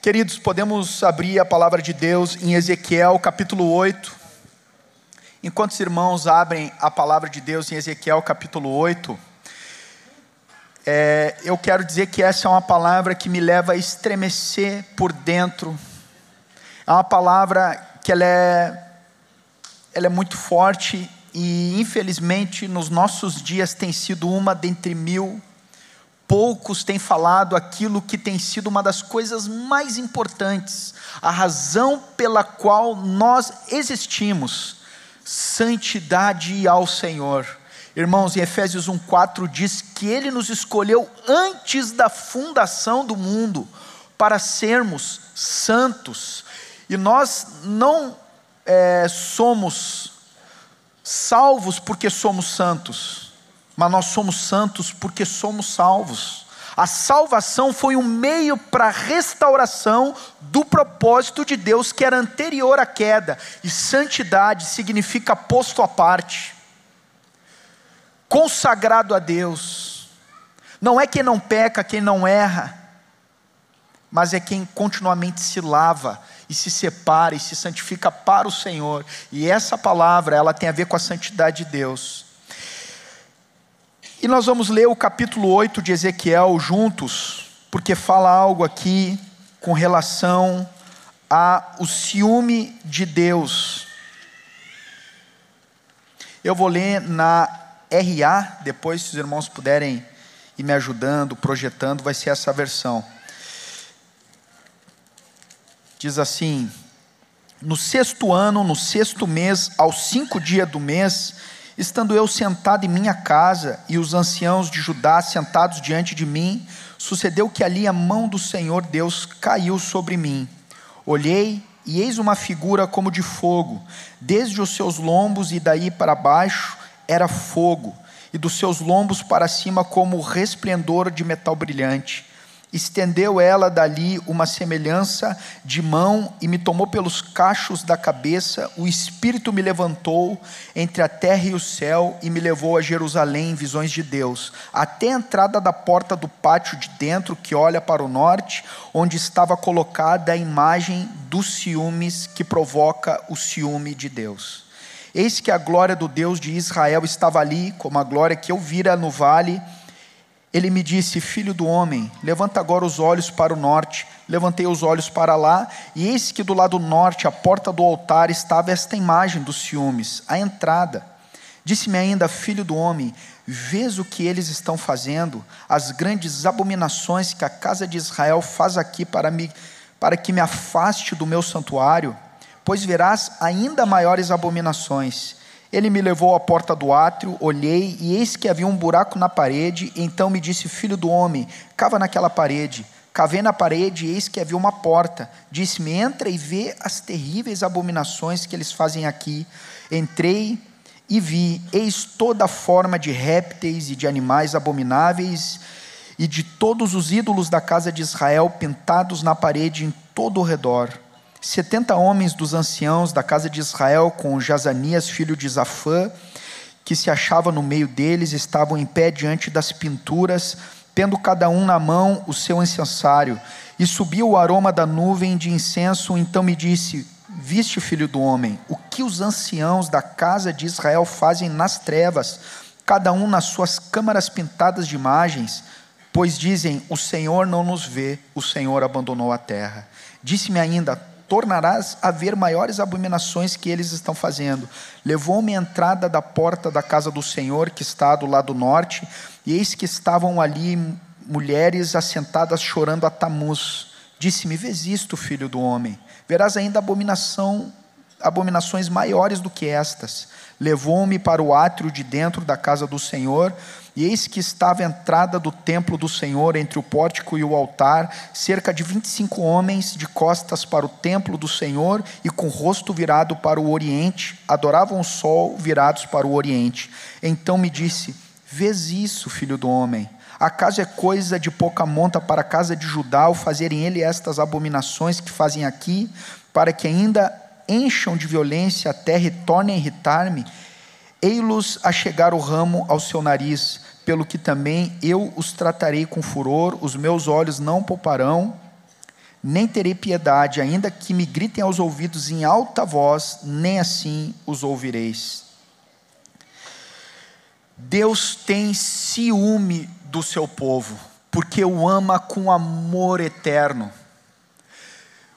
Queridos, podemos abrir a palavra de Deus em Ezequiel capítulo 8. Enquanto os irmãos abrem a palavra de Deus em Ezequiel capítulo 8, é, eu quero dizer que essa é uma palavra que me leva a estremecer por dentro. É uma palavra que ela é, ela é muito forte e infelizmente nos nossos dias tem sido uma dentre mil poucos têm falado aquilo que tem sido uma das coisas mais importantes, a razão pela qual nós existimos, santidade ao Senhor. Irmãos, em Efésios 1,4 diz que Ele nos escolheu antes da fundação do mundo para sermos santos, e nós não é, somos salvos porque somos santos, mas nós somos santos porque somos salvos. A salvação foi um meio para a restauração do propósito de Deus que era anterior à queda, e santidade significa posto à parte, consagrado a Deus. Não é quem não peca, quem não erra, mas é quem continuamente se lava e se separa e se santifica para o Senhor. E essa palavra, ela tem a ver com a santidade de Deus. E nós vamos ler o capítulo 8 de Ezequiel juntos, porque fala algo aqui com relação ao ciúme de Deus. Eu vou ler na RA, depois, se os irmãos puderem ir me ajudando, projetando, vai ser essa versão. Diz assim: No sexto ano, no sexto mês, aos cinco dias do mês, Estando eu sentado em minha casa e os anciãos de Judá sentados diante de mim, sucedeu que ali a mão do Senhor Deus caiu sobre mim. Olhei e eis uma figura como de fogo, desde os seus lombos e daí para baixo era fogo, e dos seus lombos para cima como resplendor de metal brilhante. Estendeu ela dali uma semelhança de mão e me tomou pelos cachos da cabeça. O Espírito me levantou entre a terra e o céu e me levou a Jerusalém em visões de Deus, até a entrada da porta do pátio de dentro que olha para o norte, onde estava colocada a imagem dos ciúmes que provoca o ciúme de Deus. Eis que a glória do Deus de Israel estava ali, como a glória que eu vira no vale ele me disse: Filho do homem, levanta agora os olhos para o norte. Levantei os olhos para lá, e eis que do lado norte, à porta do altar, estava esta imagem dos ciúmes, a entrada. Disse-me ainda: Filho do homem, vês o que eles estão fazendo, as grandes abominações que a casa de Israel faz aqui para, me, para que me afaste do meu santuário? Pois verás ainda maiores abominações. Ele me levou à porta do átrio, olhei, e eis que havia um buraco na parede. Então me disse: Filho do homem, cava naquela parede. Cavei na parede, e eis que havia uma porta. Disse-me: Entra e vê as terríveis abominações que eles fazem aqui. Entrei e vi, eis toda forma de répteis e de animais abomináveis, e de todos os ídolos da casa de Israel pintados na parede em todo o redor setenta homens dos anciãos da casa de Israel, com Jazanias, filho de Zafã, que se achava no meio deles, estavam em pé diante das pinturas, tendo cada um na mão o seu incensário. E subiu o aroma da nuvem de incenso, então me disse: Viste, filho do homem, o que os anciãos da casa de Israel fazem nas trevas, cada um nas suas câmaras pintadas de imagens, pois dizem: O Senhor não nos vê, o Senhor abandonou a terra. Disse-me ainda: tornarás a ver maiores abominações que eles estão fazendo. Levou-me à entrada da porta da casa do Senhor, que está do lado norte, e eis que estavam ali mulheres assentadas chorando a Tamuz. Disse-me: Vês isto, filho do homem? Verás ainda abominação, abominações maiores do que estas. Levou-me para o átrio de dentro da casa do Senhor, e eis que estava a entrada do templo do Senhor, entre o pórtico e o altar, cerca de vinte e cinco homens, de costas para o templo do Senhor e com o rosto virado para o oriente, adoravam o sol virados para o oriente. Então me disse: Vês isso, filho do homem? Acaso é coisa de pouca monta para a casa de Judá o fazerem ele estas abominações que fazem aqui, para que ainda encham de violência a terra e tornem a irritar-me? Ei-los a chegar o ramo ao seu nariz, pelo que também eu os tratarei com furor, os meus olhos não pouparão nem terei piedade, ainda que me gritem aos ouvidos em alta voz, nem assim os ouvireis. Deus tem ciúme do seu povo, porque o ama com amor eterno.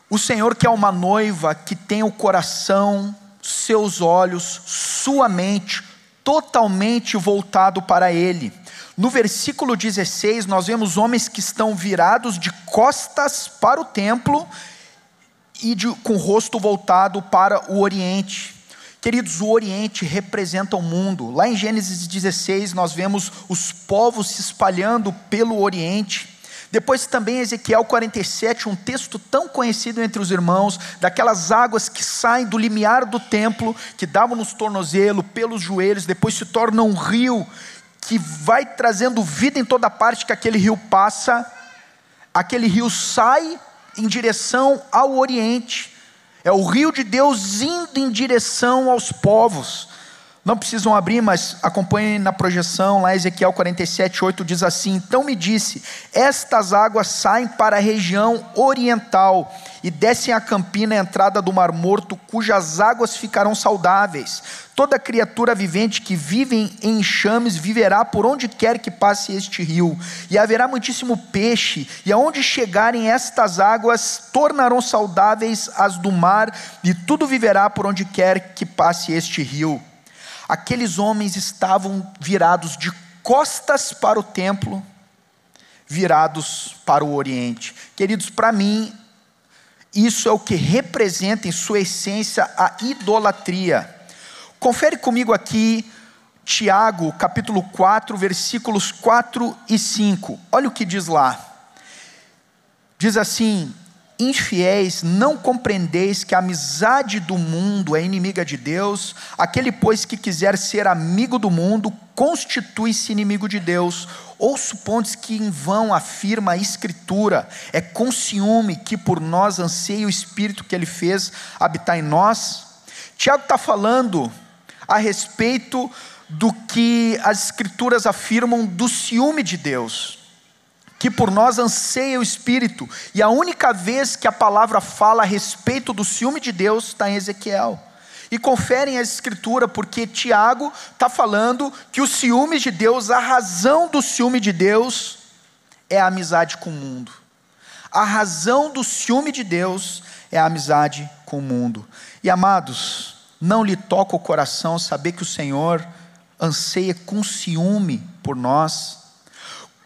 O Senhor quer uma noiva que tem o coração, seus olhos, sua mente totalmente voltado para Ele. No versículo 16, nós vemos homens que estão virados de costas para o templo e de, com o rosto voltado para o Oriente. Queridos, o Oriente representa o mundo. Lá em Gênesis 16, nós vemos os povos se espalhando pelo Oriente. Depois também Ezequiel 47, um texto tão conhecido entre os irmãos, daquelas águas que saem do limiar do templo, que davam nos tornozelos, pelos joelhos, depois se torna um rio que vai trazendo vida em toda parte que aquele rio passa. Aquele rio sai em direção ao Oriente. É o rio de Deus indo em direção aos povos. Não precisam abrir, mas acompanhem na projeção, lá Ezequiel 47, 8 diz assim: Então me disse: Estas águas saem para a região oriental e descem a campina, a entrada do Mar Morto, cujas águas ficarão saudáveis. Toda criatura vivente que vive em enxames viverá por onde quer que passe este rio, e haverá muitíssimo peixe, e aonde chegarem estas águas, tornarão saudáveis as do mar, e tudo viverá por onde quer que passe este rio aqueles homens estavam virados de costas para o templo, virados para o Oriente. Queridos, para mim, isso é o que representa em sua essência a idolatria. Confere comigo aqui Tiago, capítulo 4, versículos 4 e 5. Olha o que diz lá. Diz assim: infiéis, não compreendeis que a amizade do mundo é inimiga de Deus? Aquele, pois, que quiser ser amigo do mundo, constitui-se inimigo de Deus. Ou supondes que em vão afirma a Escritura, é com ciúme que por nós anseia o Espírito que ele fez habitar em nós? Tiago está falando a respeito do que as Escrituras afirmam do ciúme de Deus que por nós anseia o Espírito, e a única vez que a palavra fala a respeito do ciúme de Deus está em Ezequiel. E conferem a Escritura, porque Tiago está falando que o ciúme de Deus, a razão do ciúme de Deus, é a amizade com o mundo. A razão do ciúme de Deus é a amizade com o mundo. E amados, não lhe toca o coração saber que o Senhor anseia com ciúme por nós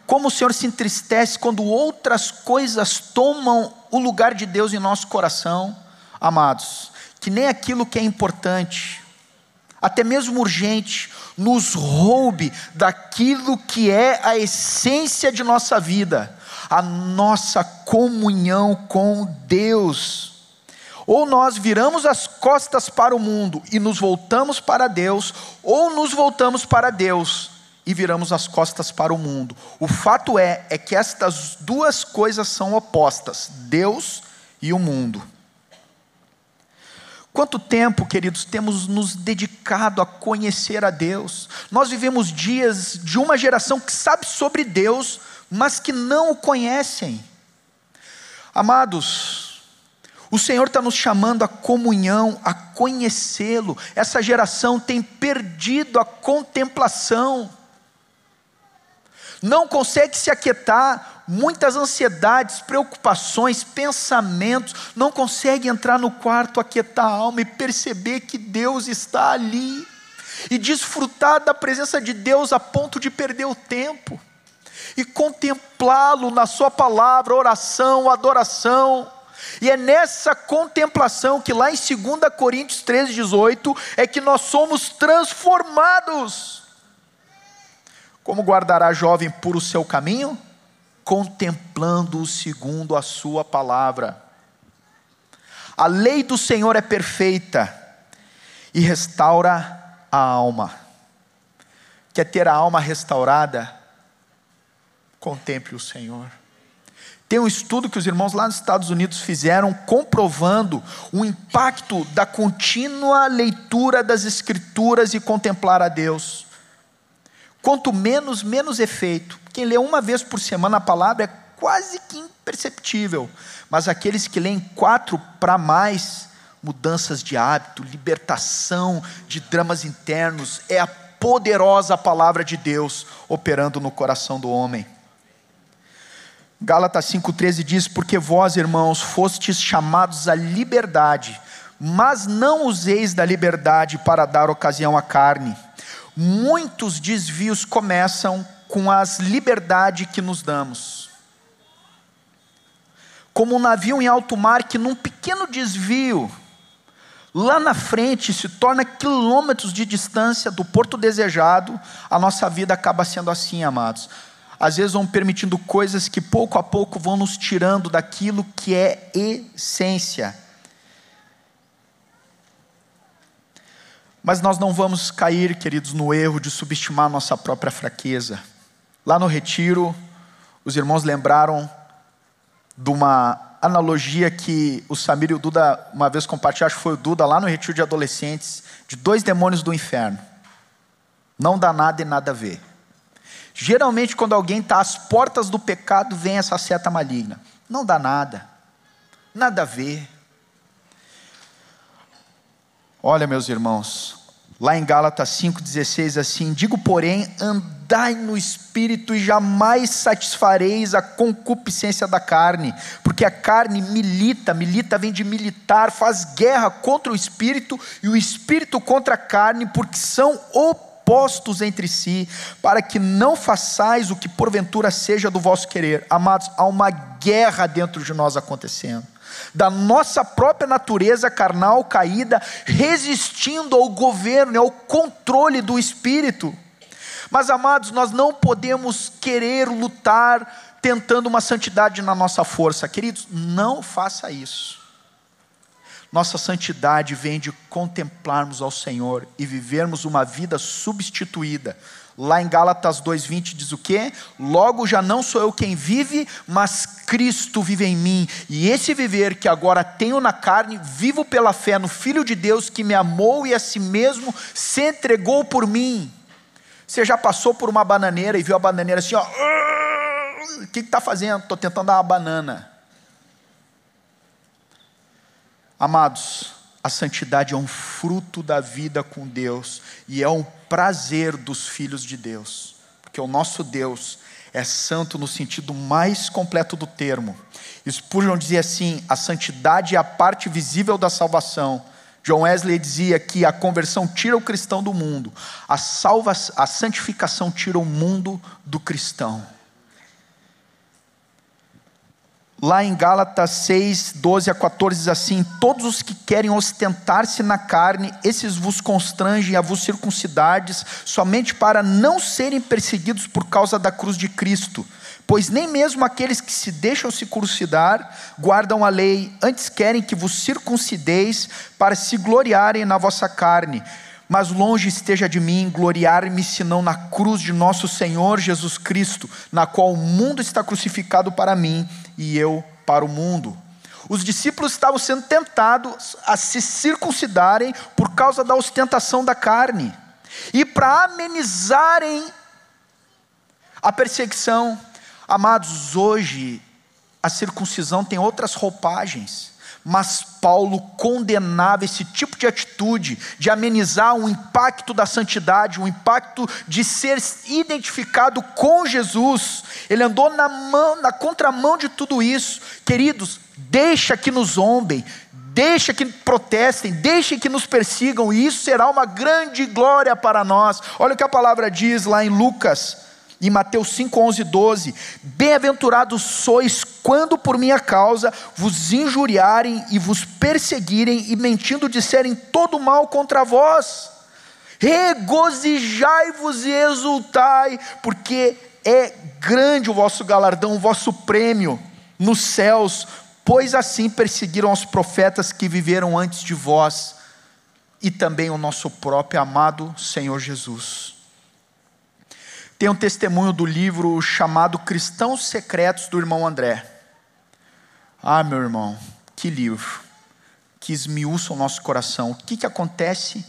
como o Senhor se entristece quando outras coisas tomam o lugar de Deus em nosso coração, amados, que nem aquilo que é importante, até mesmo urgente, nos roube daquilo que é a essência de nossa vida, a nossa comunhão com Deus. Ou nós viramos as costas para o mundo e nos voltamos para Deus, ou nos voltamos para Deus e viramos as costas para o mundo. O fato é é que estas duas coisas são opostas, Deus e o mundo. Quanto tempo, queridos, temos nos dedicado a conhecer a Deus? Nós vivemos dias de uma geração que sabe sobre Deus, mas que não o conhecem. Amados, o Senhor está nos chamando a comunhão, a conhecê-lo. Essa geração tem perdido a contemplação não consegue se aquietar, muitas ansiedades, preocupações, pensamentos, não consegue entrar no quarto, aquietar a alma e perceber que Deus está ali, e desfrutar da presença de Deus a ponto de perder o tempo, e contemplá-lo na Sua palavra, oração, adoração. E é nessa contemplação que lá em 2 Coríntios 13, 18, é que nós somos transformados. Como guardará jovem por o seu caminho? Contemplando-o segundo a sua palavra. A lei do Senhor é perfeita e restaura a alma. Quer ter a alma restaurada? Contemple o Senhor. Tem um estudo que os irmãos lá nos Estados Unidos fizeram comprovando o impacto da contínua leitura das Escrituras e contemplar a Deus. Quanto menos, menos efeito. Quem lê uma vez por semana a palavra é quase que imperceptível. Mas aqueles que leem quatro para mais, mudanças de hábito, libertação de dramas internos, é a poderosa palavra de Deus operando no coração do homem. Gálatas 5,13 diz: Porque vós, irmãos, fostes chamados à liberdade, mas não useis da liberdade para dar ocasião à carne. Muitos desvios começam com as liberdades que nos damos. Como um navio em alto mar que, num pequeno desvio, lá na frente se torna quilômetros de distância do porto desejado, a nossa vida acaba sendo assim, amados. Às vezes vão permitindo coisas que pouco a pouco vão nos tirando daquilo que é essência. Mas nós não vamos cair, queridos, no erro de subestimar nossa própria fraqueza. Lá no retiro, os irmãos lembraram de uma analogia que o Samir e o Duda uma vez compartilharam, acho que foi o Duda, lá no retiro de adolescentes, de dois demônios do inferno. Não dá nada e nada a ver. Geralmente, quando alguém está às portas do pecado, vem essa seta maligna. Não dá nada, nada a ver. Olha, meus irmãos, lá em Gálatas 5,16, assim: digo, porém, andai no espírito e jamais satisfareis a concupiscência da carne, porque a carne milita, milita vem de militar, faz guerra contra o espírito e o espírito contra a carne, porque são opostos entre si, para que não façais o que porventura seja do vosso querer. Amados, há uma guerra dentro de nós acontecendo da nossa própria natureza carnal caída, resistindo ao governo, ao controle do espírito. Mas, amados, nós não podemos querer lutar tentando uma santidade na nossa força. Queridos, não faça isso. Nossa santidade vem de contemplarmos ao Senhor e vivermos uma vida substituída Lá em Gálatas 2:20 diz o quê? Logo já não sou eu quem vive, mas Cristo vive em mim. E esse viver que agora tenho na carne, vivo pela fé no Filho de Deus que me amou e a si mesmo se entregou por mim. Você já passou por uma bananeira e viu a bananeira assim, ó, o que está fazendo? Estou tentando dar uma banana. Amados, a santidade é um fruto da vida com Deus e é um prazer dos filhos de Deus, porque o nosso Deus é santo no sentido mais completo do termo. Spurgeon dizia assim: a santidade é a parte visível da salvação. John Wesley dizia que a conversão tira o cristão do mundo, a, salva, a santificação tira o mundo do cristão. Lá em Gálatas 6, 12 a 14 diz assim: Todos os que querem ostentar-se na carne, esses vos constrangem a vos circuncidardes, somente para não serem perseguidos por causa da cruz de Cristo. Pois nem mesmo aqueles que se deixam circuncidar guardam a lei, antes querem que vos circuncideis para se gloriarem na vossa carne. Mas longe esteja de mim gloriar-me senão na cruz de nosso Senhor Jesus Cristo, na qual o mundo está crucificado para mim e eu para o mundo. Os discípulos estavam sendo tentados a se circuncidarem por causa da ostentação da carne. E para amenizarem a perseguição, amados, hoje a circuncisão tem outras roupagens mas Paulo condenava esse tipo de atitude, de amenizar o impacto da santidade, o impacto de ser identificado com Jesus. Ele andou na, mão, na contramão de tudo isso. Queridos, deixa que nos zombem, deixa que protestem, deixem que nos persigam, e isso será uma grande glória para nós. Olha o que a palavra diz lá em Lucas em Mateus 5, 11 12: Bem-aventurados sois quando por minha causa vos injuriarem e vos perseguirem e mentindo disserem todo mal contra vós. Regozijai-vos e exultai, porque é grande o vosso galardão, o vosso prêmio nos céus, pois assim perseguiram os profetas que viveram antes de vós e também o nosso próprio amado Senhor Jesus. Tem um testemunho do livro chamado Cristãos Secretos do irmão André. Ah, meu irmão, que livro, que esmiuça o nosso coração. O que, que acontece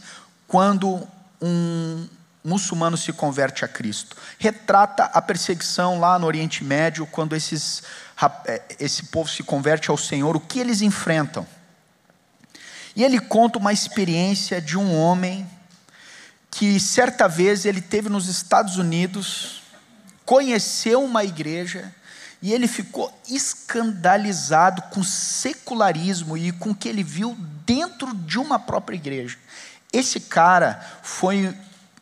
quando um, muçulmano se converte a Cristo. Retrata a perseguição lá no Oriente Médio, quando esses, é, esse povo se converte ao Senhor, o que eles enfrentam. E ele conta uma experiência de um homem que certa vez ele teve nos Estados Unidos, conheceu uma igreja e ele ficou escandalizado com o secularismo e com o que ele viu dentro de uma própria igreja. Esse cara foi,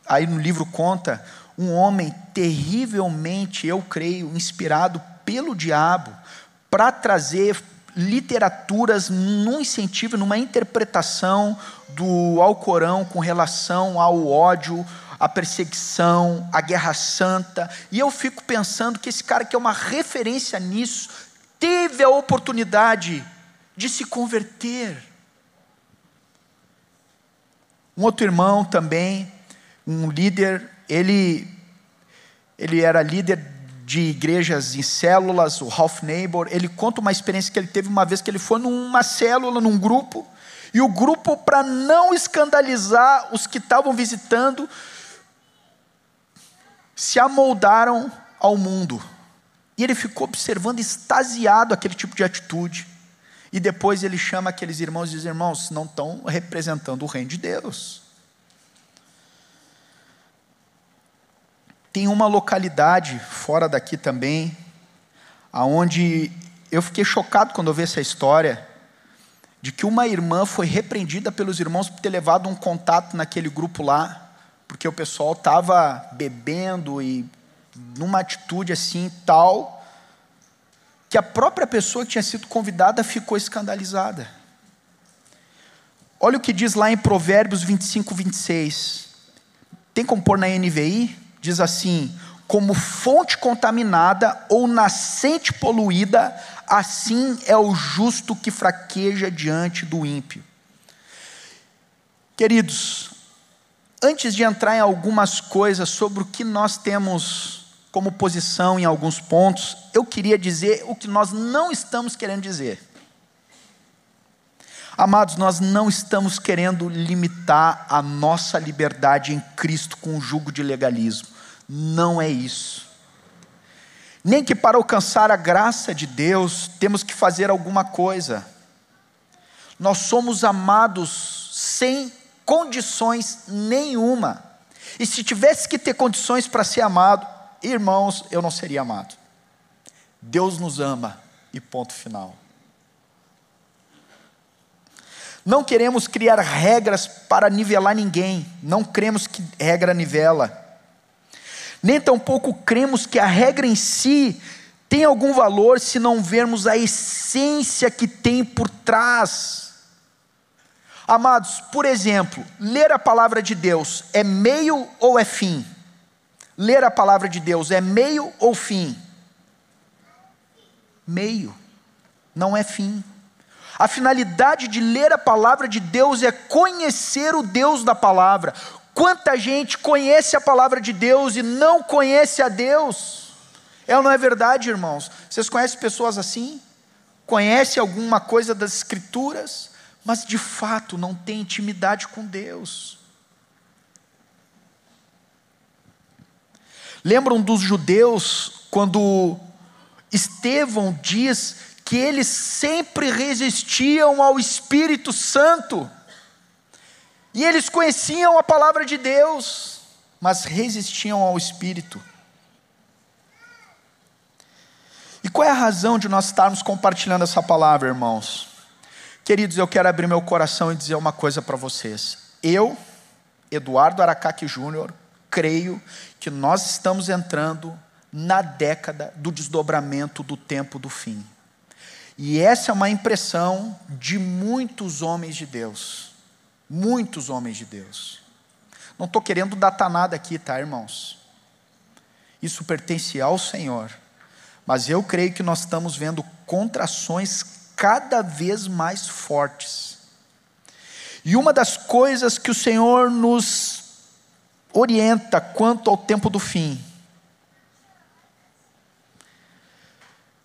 aí no livro conta, um homem terrivelmente, eu creio, inspirado pelo diabo para trazer literaturas num incentivo, numa interpretação do Alcorão com relação ao ódio, à perseguição, à guerra santa. E eu fico pensando que esse cara que é uma referência nisso, teve a oportunidade de se converter. Um outro irmão também, um líder, ele ele era líder de igrejas em células, o Ralph Neighbor, ele conta uma experiência que ele teve uma vez que ele foi numa célula, num grupo, e o grupo, para não escandalizar os que estavam visitando, se amoldaram ao mundo. E ele ficou observando, extasiado aquele tipo de atitude. E depois ele chama aqueles irmãos e diz: Irmãos, não estão representando o reino de Deus. Tem uma localidade fora daqui também, aonde eu fiquei chocado quando eu vi essa história de que uma irmã foi repreendida pelos irmãos por ter levado um contato naquele grupo lá, porque o pessoal estava bebendo e numa atitude assim tal, que a própria pessoa que tinha sido convidada ficou escandalizada. Olha o que diz lá em Provérbios 25, 26. Tem como pôr na NVI? Diz assim: como fonte contaminada ou nascente poluída, assim é o justo que fraqueja diante do ímpio. Queridos, antes de entrar em algumas coisas sobre o que nós temos como posição em alguns pontos, eu queria dizer o que nós não estamos querendo dizer. Amados, nós não estamos querendo limitar a nossa liberdade em Cristo com o jugo de legalismo. Não é isso. Nem que para alcançar a graça de Deus temos que fazer alguma coisa. Nós somos amados sem condições nenhuma. E se tivesse que ter condições para ser amado, irmãos, eu não seria amado. Deus nos ama e ponto final. Não queremos criar regras para nivelar ninguém, não cremos que regra nivela nem tampouco cremos que a regra em si tem algum valor se não vermos a essência que tem por trás. Amados, por exemplo, ler a palavra de Deus é meio ou é fim? Ler a palavra de Deus é meio ou fim? Meio, não é fim. A finalidade de ler a palavra de Deus é conhecer o Deus da palavra, Quanta gente conhece a palavra de Deus e não conhece a Deus? É ou não é verdade, irmãos? Vocês conhecem pessoas assim? Conhecem alguma coisa das Escrituras, mas de fato não tem intimidade com Deus. Lembram dos judeus quando Estevão diz que eles sempre resistiam ao Espírito Santo? E eles conheciam a palavra de Deus, mas resistiam ao Espírito. E qual é a razão de nós estarmos compartilhando essa palavra, irmãos? Queridos, eu quero abrir meu coração e dizer uma coisa para vocês. Eu, Eduardo Aracaque Júnior, creio que nós estamos entrando na década do desdobramento do tempo do fim. E essa é uma impressão de muitos homens de Deus. Muitos homens de Deus. Não estou querendo datar nada aqui, tá, irmãos? Isso pertence ao Senhor. Mas eu creio que nós estamos vendo contrações cada vez mais fortes. E uma das coisas que o Senhor nos orienta quanto ao tempo do fim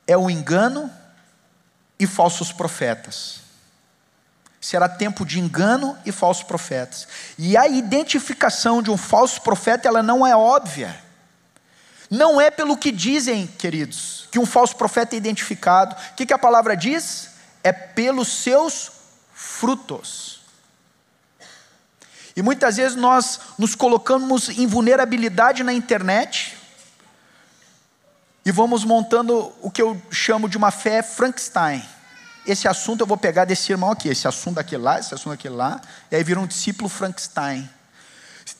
é o engano e falsos profetas. Será tempo de engano e falsos profetas. E a identificação de um falso profeta, ela não é óbvia. Não é pelo que dizem, queridos, que um falso profeta é identificado. O que, que a palavra diz? É pelos seus frutos. E muitas vezes nós nos colocamos em vulnerabilidade na internet e vamos montando o que eu chamo de uma fé Frankenstein esse assunto eu vou pegar desse irmão aqui, esse assunto daquele lá, esse assunto daquele lá, e aí vira um discípulo Frankenstein.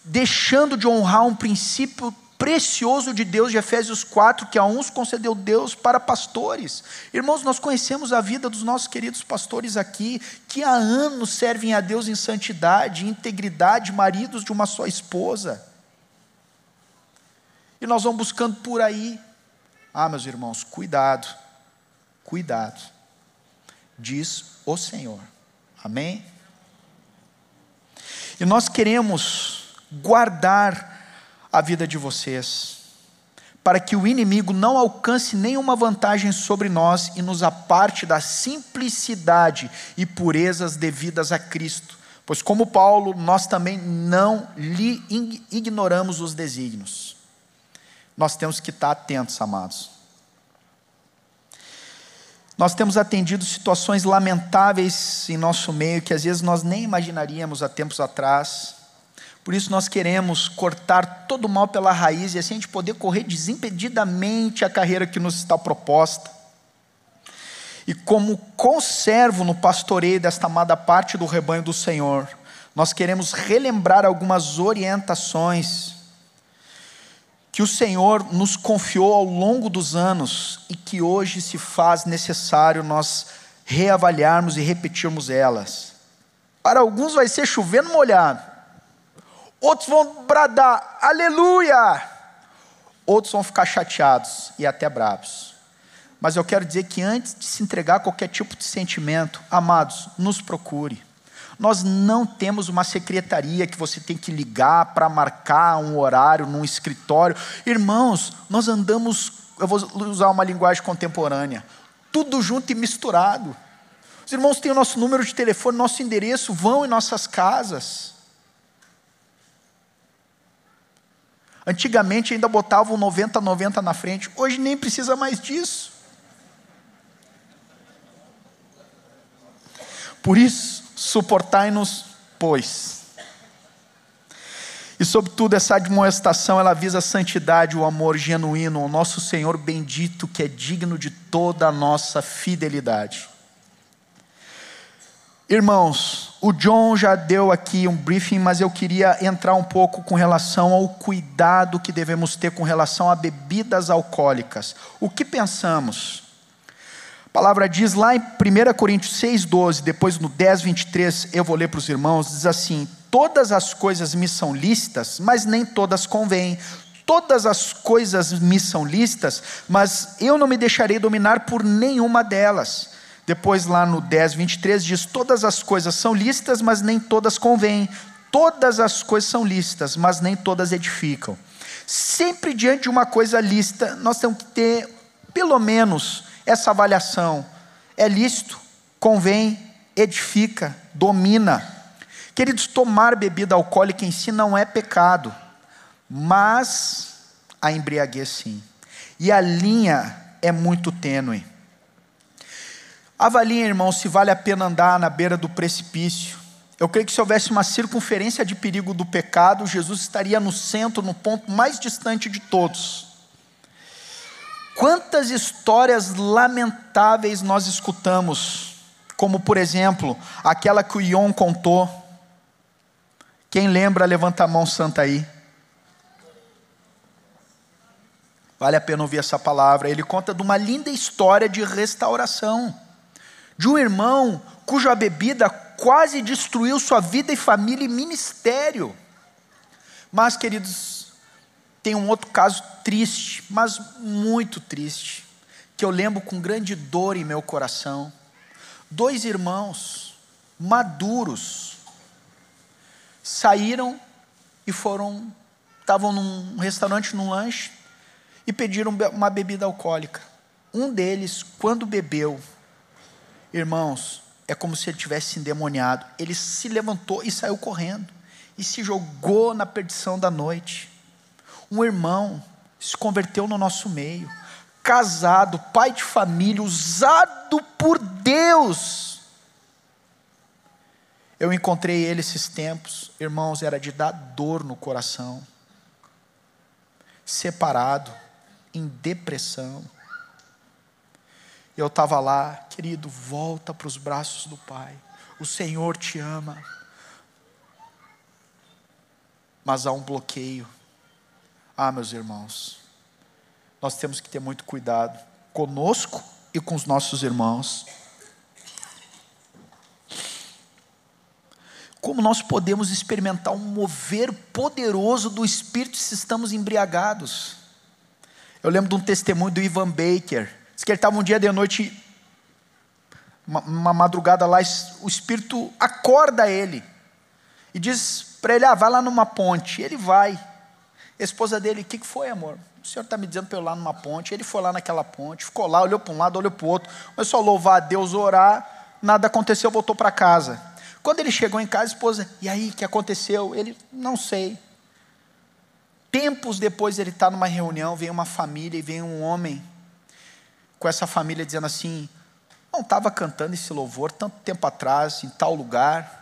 Deixando de honrar um princípio precioso de Deus de Efésios 4, que a uns concedeu Deus para pastores. Irmãos, nós conhecemos a vida dos nossos queridos pastores aqui, que há anos servem a Deus em santidade, integridade, maridos de uma só esposa. E nós vamos buscando por aí. Ah, meus irmãos, cuidado, cuidado diz o Senhor. Amém? E nós queremos guardar a vida de vocês, para que o inimigo não alcance nenhuma vantagem sobre nós e nos aparte da simplicidade e purezas devidas a Cristo. Pois, como Paulo, nós também não lhe ignoramos os desígnios. Nós temos que estar atentos, amados. Nós temos atendido situações lamentáveis em nosso meio que às vezes nós nem imaginaríamos há tempos atrás. Por isso nós queremos cortar todo o mal pela raiz e assim a gente poder correr desimpedidamente a carreira que nos está proposta. E como conservo no pastoreio desta amada parte do rebanho do Senhor, nós queremos relembrar algumas orientações que o Senhor nos confiou ao longo dos anos e que hoje se faz necessário nós reavaliarmos e repetirmos elas. Para alguns vai ser chovendo molhado, outros vão bradar, aleluia, outros vão ficar chateados e até bravos. Mas eu quero dizer que antes de se entregar a qualquer tipo de sentimento, amados, nos procure. Nós não temos uma secretaria que você tem que ligar para marcar um horário num escritório. Irmãos, nós andamos, eu vou usar uma linguagem contemporânea, tudo junto e misturado. Os irmãos têm o nosso número de telefone, nosso endereço, vão em nossas casas. Antigamente ainda botavam 90, 90 na frente, hoje nem precisa mais disso. Por isso, suportai-nos, pois. E sobretudo essa admoestação, ela visa a santidade, o amor genuíno, o nosso Senhor bendito, que é digno de toda a nossa fidelidade. Irmãos, o John já deu aqui um briefing, mas eu queria entrar um pouco com relação ao cuidado que devemos ter com relação a bebidas alcoólicas. O que pensamos? A palavra diz lá em 1 Coríntios 6,12, depois no 10, 23, eu vou ler para os irmãos, diz assim: Todas as coisas me são listas, mas nem todas convêm. Todas as coisas me são listas, mas eu não me deixarei dominar por nenhuma delas. Depois, lá no 10, 23, diz: Todas as coisas são listas, mas nem todas convêm. Todas as coisas são listas, mas nem todas edificam. Sempre diante de uma coisa lista, nós temos que ter, pelo menos, essa avaliação. É lícito, convém, edifica, domina. Queridos, tomar bebida alcoólica em si não é pecado, mas a embriaguez sim. E a linha é muito tênue. Avalie, irmão, se vale a pena andar na beira do precipício. Eu creio que se houvesse uma circunferência de perigo do pecado, Jesus estaria no centro, no ponto mais distante de todos. Quantas histórias lamentáveis nós escutamos, como por exemplo, aquela que o Ion contou. Quem lembra, levanta a mão santa aí. Vale a pena ouvir essa palavra. Ele conta de uma linda história de restauração, de um irmão cuja bebida quase destruiu sua vida e família e ministério. Mas, queridos, tem um outro caso triste, mas muito triste, que eu lembro com grande dor em meu coração. Dois irmãos maduros saíram e foram, estavam num restaurante, num lanche, e pediram uma bebida alcoólica. Um deles, quando bebeu, irmãos, é como se ele tivesse endemoniado. Ele se levantou e saiu correndo e se jogou na perdição da noite. Um irmão se converteu no nosso meio, casado, pai de família, usado por Deus. Eu encontrei ele esses tempos, irmãos, era de dar dor no coração, separado, em depressão. Eu estava lá, querido, volta para os braços do Pai. O Senhor te ama mas há um bloqueio. Ah, meus irmãos, nós temos que ter muito cuidado conosco e com os nossos irmãos. Como nós podemos experimentar um mover poderoso do Espírito se estamos embriagados? Eu lembro de um testemunho do Ivan Baker. Diz que ele estava um dia de noite, uma, uma madrugada lá, o Espírito acorda ele e diz para ele, ah, vai lá numa ponte. Ele vai. A esposa dele, o que, que foi, amor? O senhor está me dizendo para eu ir lá numa ponte. Ele foi lá naquela ponte, ficou lá, olhou para um lado, olhou para o outro, começou a louvar a Deus, orar, nada aconteceu, voltou para casa. Quando ele chegou em casa, a esposa, e aí, o que aconteceu? Ele, não sei. Tempos depois ele está numa reunião, vem uma família e vem um homem com essa família dizendo assim: não estava cantando esse louvor tanto tempo atrás, em tal lugar.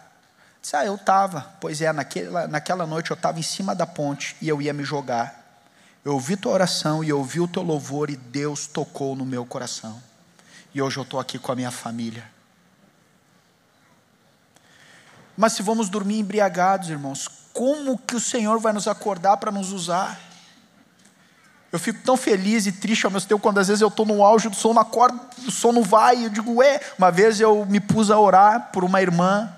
Disse, ah, eu estava. Pois é, naquela, naquela noite eu estava em cima da ponte e eu ia me jogar. Eu ouvi tua oração e eu ouvi o teu louvor e Deus tocou no meu coração. E hoje eu estou aqui com a minha família. Mas se vamos dormir embriagados, irmãos, como que o Senhor vai nos acordar para nos usar? Eu fico tão feliz e triste ao mesmo tempo quando às vezes eu estou no auge do sono, acordo, o sono vai, e eu digo, ué, uma vez eu me pus a orar por uma irmã,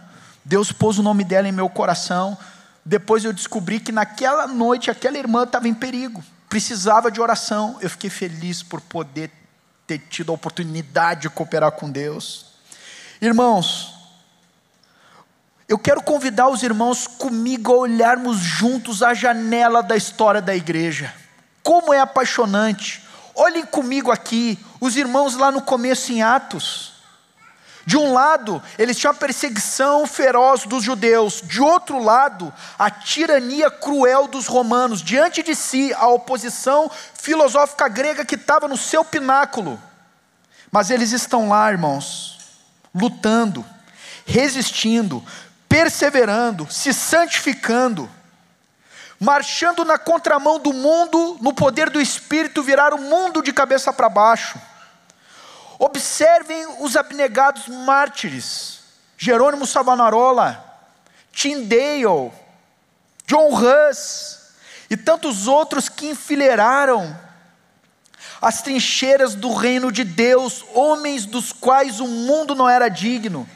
Deus pôs o nome dela em meu coração. Depois eu descobri que naquela noite aquela irmã estava em perigo, precisava de oração. Eu fiquei feliz por poder ter tido a oportunidade de cooperar com Deus. Irmãos, eu quero convidar os irmãos comigo a olharmos juntos a janela da história da igreja. Como é apaixonante. Olhem comigo aqui, os irmãos lá no começo em Atos. De um lado, eles tinham a perseguição feroz dos judeus, de outro lado, a tirania cruel dos romanos, diante de si, a oposição filosófica grega que estava no seu pináculo. Mas eles estão lá, irmãos, lutando, resistindo, perseverando, se santificando, marchando na contramão do mundo, no poder do Espírito, virar o mundo de cabeça para baixo Observem os abnegados mártires: Jerônimo Savonarola, Tyndale, John Hus e tantos outros que enfileiraram as trincheiras do reino de Deus, homens dos quais o mundo não era digno,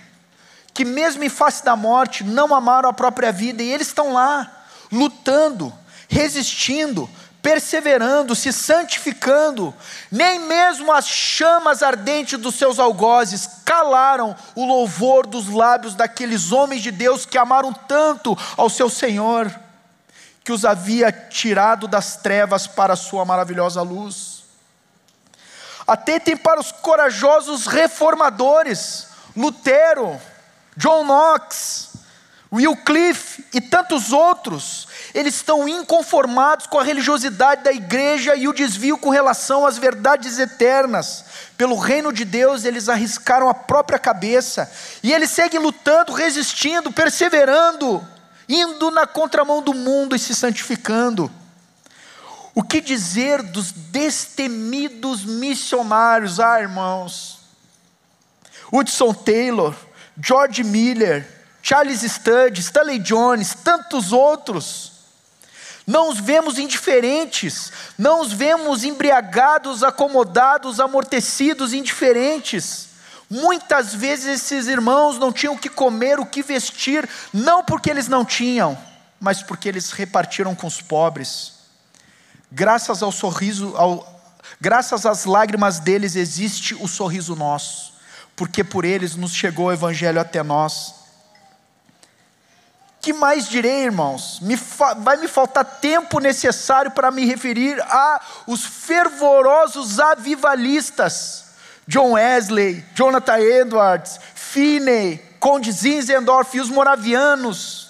que mesmo em face da morte não amaram a própria vida, e eles estão lá, lutando, resistindo, perseverando, se santificando, nem mesmo as chamas ardentes dos seus algozes calaram o louvor dos lábios daqueles homens de Deus que amaram tanto ao seu Senhor, que os havia tirado das trevas para a sua maravilhosa luz. Atentem para os corajosos reformadores, Lutero, John Knox, Wycliffe e tantos outros, eles estão inconformados com a religiosidade da igreja e o desvio com relação às verdades eternas. Pelo reino de Deus, eles arriscaram a própria cabeça e eles seguem lutando, resistindo, perseverando, indo na contramão do mundo e se santificando. O que dizer dos destemidos missionários, ah, irmãos? Hudson Taylor, George Miller, Charles Studd, Stanley Jones, tantos outros. Não os vemos indiferentes, não os vemos embriagados, acomodados, amortecidos, indiferentes. Muitas vezes esses irmãos não tinham o que comer, o que vestir, não porque eles não tinham, mas porque eles repartiram com os pobres. Graças ao sorriso, ao, graças às lágrimas deles existe o sorriso nosso, porque por eles nos chegou o evangelho até nós que mais direi, irmãos? Me vai me faltar tempo necessário para me referir a os fervorosos avivalistas. John Wesley, Jonathan Edwards, Finney, Conde Zinzendorf e os moravianos.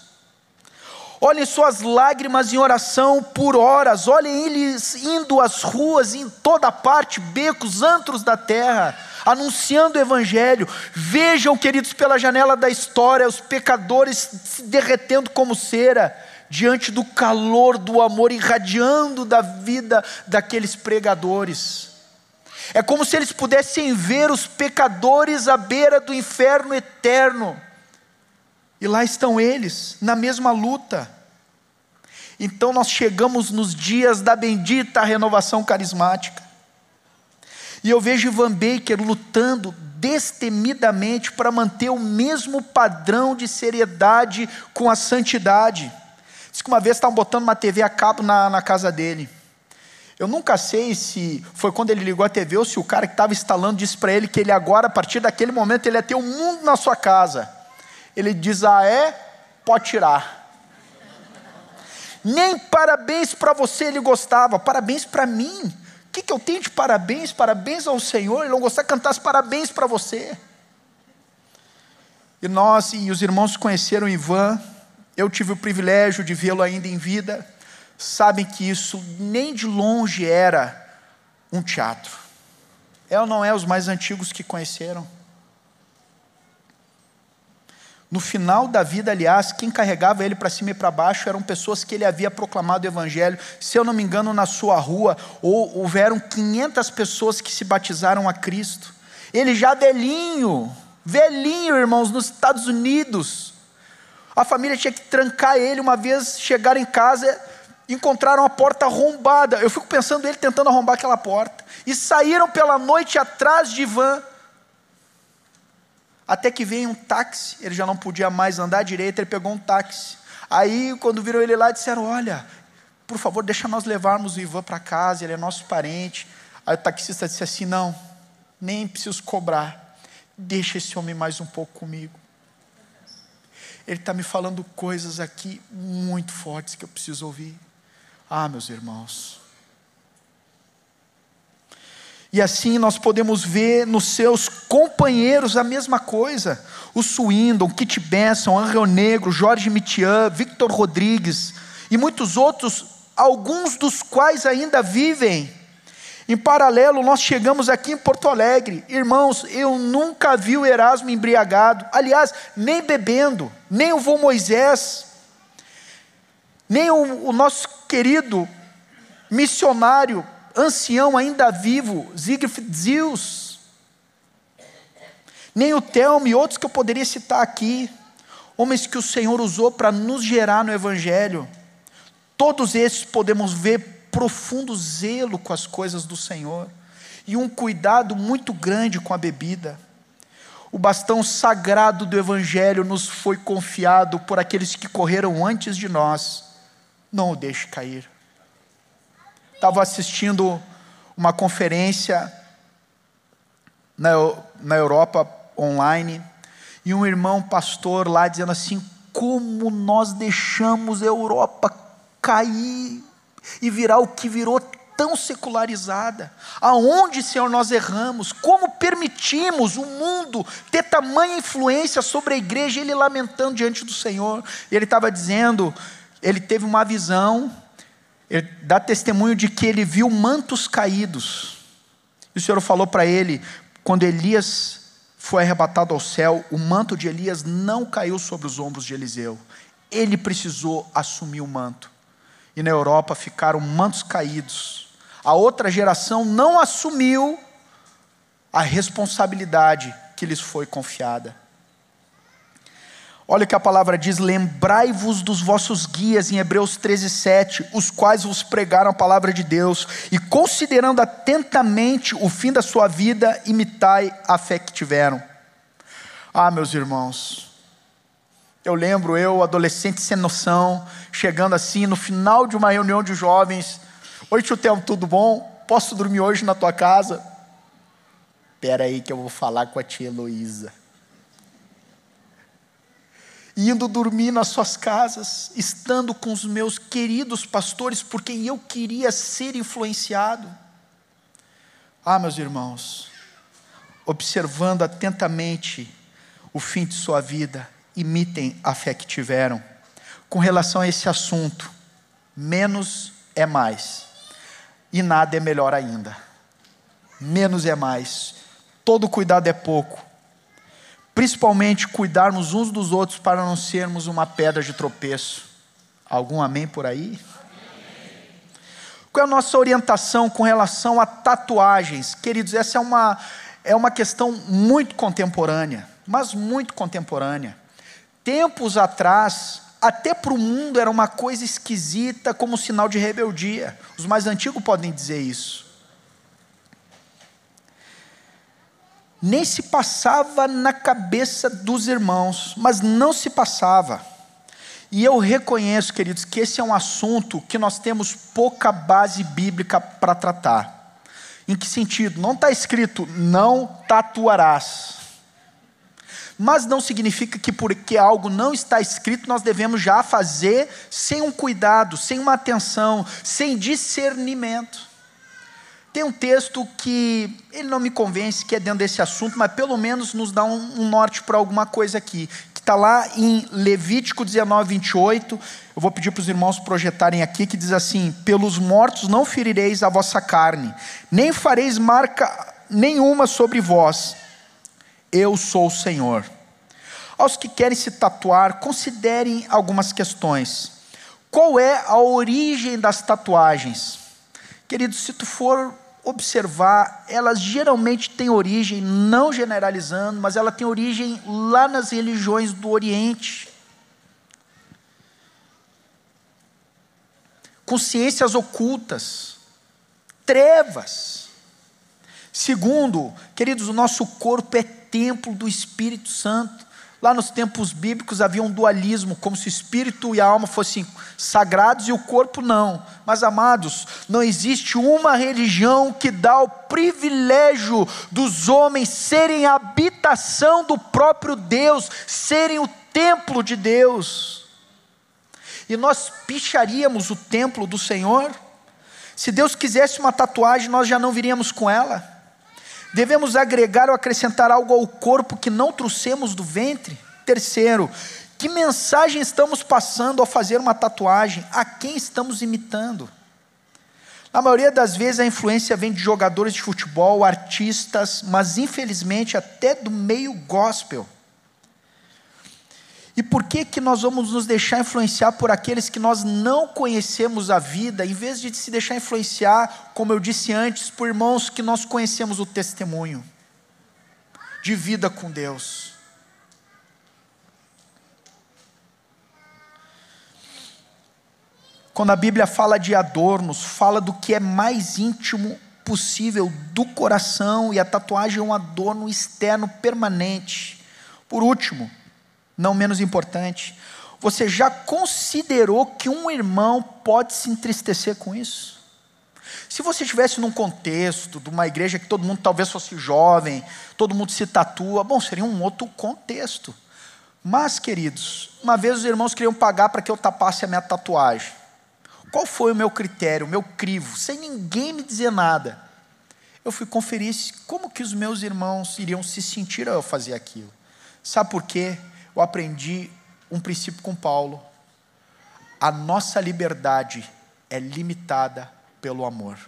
Olhem suas lágrimas em oração por horas, olhem eles indo às ruas, em toda parte, becos, antros da terra, anunciando o Evangelho. Vejam, queridos, pela janela da história, os pecadores se derretendo como cera, diante do calor do amor irradiando da vida daqueles pregadores. É como se eles pudessem ver os pecadores à beira do inferno eterno. E lá estão eles, na mesma luta. Então nós chegamos nos dias da bendita renovação carismática. E eu vejo Ivan Baker lutando destemidamente para manter o mesmo padrão de seriedade com a santidade. Diz que uma vez estavam botando uma TV a cabo na, na casa dele. Eu nunca sei se foi quando ele ligou a TV ou se o cara que estava instalando disse para ele que ele agora, a partir daquele momento, ele ia ter o um mundo na sua casa. Ele diz: Ah, é? Pode tirar. Nem parabéns para você ele gostava, parabéns para mim. Que, que eu tenho de parabéns? Parabéns ao Senhor, ele não gostava de cantar as parabéns para você. E nós e os irmãos conheceram Ivan, eu tive o privilégio de vê-lo ainda em vida sabem que isso nem de longe era um teatro. É ou não é os mais antigos que conheceram? No final da vida, aliás, quem carregava ele para cima e para baixo eram pessoas que ele havia proclamado o Evangelho. Se eu não me engano, na sua rua, ou, houveram 500 pessoas que se batizaram a Cristo. Ele já velhinho, velhinho, irmãos, nos Estados Unidos. A família tinha que trancar ele uma vez, chegar em casa, encontraram a porta arrombada. Eu fico pensando ele tentando arrombar aquela porta. E saíram pela noite atrás de Ivan. Até que veio um táxi, ele já não podia mais andar direito, ele pegou um táxi. Aí, quando viram ele lá, disseram: Olha, por favor, deixa nós levarmos o Ivan para casa, ele é nosso parente. Aí o taxista disse assim: Não, nem preciso cobrar, deixa esse homem mais um pouco comigo. Ele está me falando coisas aqui muito fortes que eu preciso ouvir. Ah, meus irmãos. E assim nós podemos ver nos seus companheiros a mesma coisa. O Swindon, Kit Benson, Henrique Negro, Jorge Mitian, Victor Rodrigues e muitos outros, alguns dos quais ainda vivem. Em paralelo, nós chegamos aqui em Porto Alegre. Irmãos, eu nunca vi o Erasmo embriagado. Aliás, nem bebendo, nem o vô Moisés nem o, o nosso querido missionário, ancião ainda vivo, Siegfried Zius, nem o Telmo e outros que eu poderia citar aqui, homens que o Senhor usou para nos gerar no Evangelho, todos esses podemos ver profundo zelo com as coisas do Senhor e um cuidado muito grande com a bebida. O bastão sagrado do Evangelho nos foi confiado por aqueles que correram antes de nós não o deixe cair. Estava assistindo uma conferência na, na Europa online, e um irmão pastor lá dizendo assim: como nós deixamos a Europa cair e virar o que virou tão secularizada? Aonde, Senhor, nós erramos? Como permitimos o mundo ter tamanha influência sobre a igreja? Ele lamentando diante do Senhor, ele estava dizendo ele teve uma visão, ele dá testemunho de que ele viu mantos caídos. E o Senhor falou para ele, quando Elias foi arrebatado ao céu, o manto de Elias não caiu sobre os ombros de Eliseu. Ele precisou assumir o manto. E na Europa ficaram mantos caídos. A outra geração não assumiu a responsabilidade que lhes foi confiada. Olha o que a palavra diz: lembrai-vos dos vossos guias, em Hebreus 13, 7, os quais vos pregaram a palavra de Deus, e considerando atentamente o fim da sua vida, imitai a fé que tiveram. Ah, meus irmãos, eu lembro eu, adolescente sem noção, chegando assim no final de uma reunião de jovens: Oi, tio Telmo, tudo bom? Posso dormir hoje na tua casa? Espera aí que eu vou falar com a tia Heloísa indo dormir nas suas casas, estando com os meus queridos pastores, por quem eu queria ser influenciado. Ah, meus irmãos, observando atentamente o fim de sua vida, imitem a fé que tiveram. Com relação a esse assunto, menos é mais, e nada é melhor ainda. Menos é mais, todo cuidado é pouco, principalmente cuidarmos uns dos outros para não sermos uma pedra de tropeço. Algum amém por aí? Qual é a nossa orientação com relação a tatuagens? Queridos, essa é uma, é uma questão muito contemporânea, mas muito contemporânea. Tempos atrás, até para o mundo era uma coisa esquisita, como sinal de rebeldia. Os mais antigos podem dizer isso. Nem se passava na cabeça dos irmãos, mas não se passava. E eu reconheço, queridos, que esse é um assunto que nós temos pouca base bíblica para tratar. Em que sentido? Não está escrito, não tatuarás. Mas não significa que porque algo não está escrito, nós devemos já fazer sem um cuidado, sem uma atenção, sem discernimento. Tem um texto que ele não me convence que é dentro desse assunto, mas pelo menos nos dá um, um norte para alguma coisa aqui, está lá em Levítico 19, 28. Eu vou pedir para os irmãos projetarem aqui, que diz assim: Pelos mortos não ferireis a vossa carne, nem fareis marca nenhuma sobre vós. Eu sou o Senhor. Aos que querem se tatuar, considerem algumas questões. Qual é a origem das tatuagens? Querido, se tu for observar, elas geralmente têm origem, não generalizando, mas ela tem origem lá nas religiões do Oriente. Consciências ocultas, trevas. Segundo, queridos, o nosso corpo é templo do Espírito Santo. Lá nos tempos bíblicos havia um dualismo, como se o espírito e a alma fossem sagrados e o corpo não. Mas, amados, não existe uma religião que dá o privilégio dos homens serem a habitação do próprio Deus, serem o templo de Deus. E nós picharíamos o templo do Senhor? Se Deus quisesse uma tatuagem, nós já não viríamos com ela. Devemos agregar ou acrescentar algo ao corpo que não trouxemos do ventre? Terceiro, que mensagem estamos passando ao fazer uma tatuagem? A quem estamos imitando? Na maioria das vezes a influência vem de jogadores de futebol, artistas, mas infelizmente até do meio gospel. E por que que nós vamos nos deixar influenciar por aqueles que nós não conhecemos a vida, em vez de se deixar influenciar, como eu disse antes, por irmãos que nós conhecemos o testemunho de vida com Deus? Quando a Bíblia fala de adornos, fala do que é mais íntimo possível do coração, e a tatuagem é um adorno externo permanente. Por último, não menos importante, você já considerou que um irmão pode se entristecer com isso? Se você estivesse num contexto de uma igreja que todo mundo talvez fosse jovem, todo mundo se tatua, bom, seria um outro contexto. Mas, queridos, uma vez os irmãos queriam pagar para que eu tapasse a minha tatuagem. Qual foi o meu critério, o meu crivo? Sem ninguém me dizer nada. Eu fui conferir como que os meus irmãos iriam se sentir ao fazer aquilo. Sabe por quê? Eu aprendi um princípio com Paulo. A nossa liberdade é limitada pelo amor.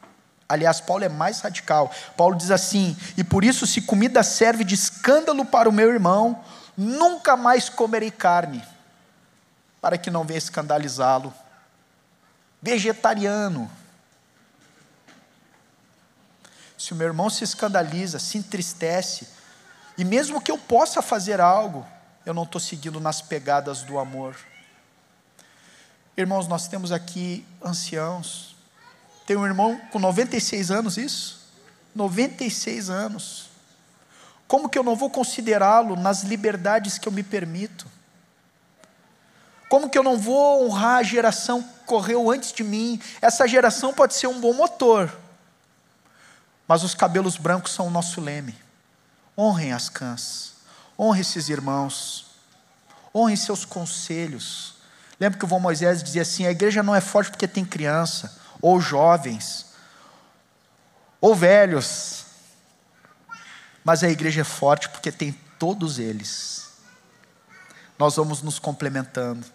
Aliás, Paulo é mais radical. Paulo diz assim: E por isso, se comida serve de escândalo para o meu irmão, nunca mais comerei carne, para que não venha escandalizá-lo. Vegetariano. Se o meu irmão se escandaliza, se entristece, e mesmo que eu possa fazer algo, eu não estou seguindo nas pegadas do amor. Irmãos, nós temos aqui anciãos. Tem um irmão com 96 anos, isso? 96 anos. Como que eu não vou considerá-lo nas liberdades que eu me permito? Como que eu não vou honrar a geração que correu antes de mim? Essa geração pode ser um bom motor, mas os cabelos brancos são o nosso leme. Honrem as cãs. Honre esses irmãos. Honre seus conselhos. Lembra que o vô Moisés dizia assim: a igreja não é forte porque tem criança, ou jovens, ou velhos. Mas a igreja é forte porque tem todos eles. nós vamos nos complementando.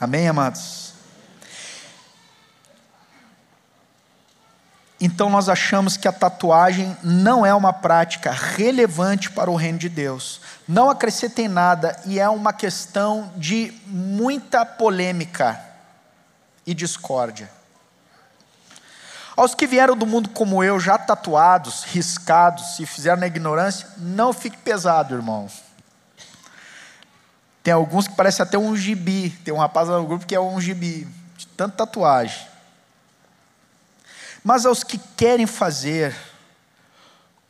Amém, amados? Então nós achamos que a tatuagem não é uma prática relevante para o reino de Deus. Não acrescenta em nada e é uma questão de muita polêmica e discórdia. Aos que vieram do mundo como eu, já tatuados, riscados, se fizeram na ignorância, não fique pesado, irmão. Tem alguns que parecem até um gibi. Tem um rapaz no grupo que é um gibi, de tanta tatuagem. Mas aos que querem fazer,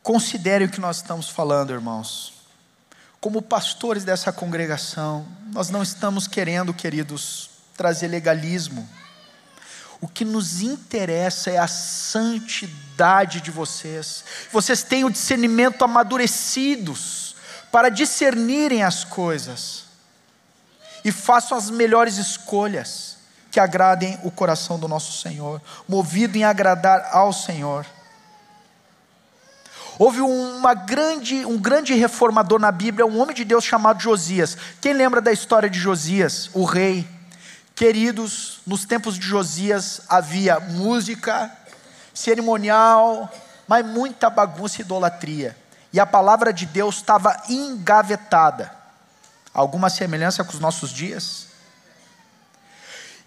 considerem o que nós estamos falando, irmãos. Como pastores dessa congregação, nós não estamos querendo, queridos, trazer legalismo. O que nos interessa é a santidade de vocês. Vocês têm o discernimento amadurecidos para discernirem as coisas e façam as melhores escolhas que agradem o coração do nosso Senhor, movido em agradar ao Senhor. Houve uma grande, um grande reformador na Bíblia, um homem de Deus chamado Josias. Quem lembra da história de Josias, o rei? Queridos, nos tempos de Josias havia música, cerimonial, mas muita bagunça e idolatria. E a palavra de Deus estava engavetada. Alguma semelhança com os nossos dias?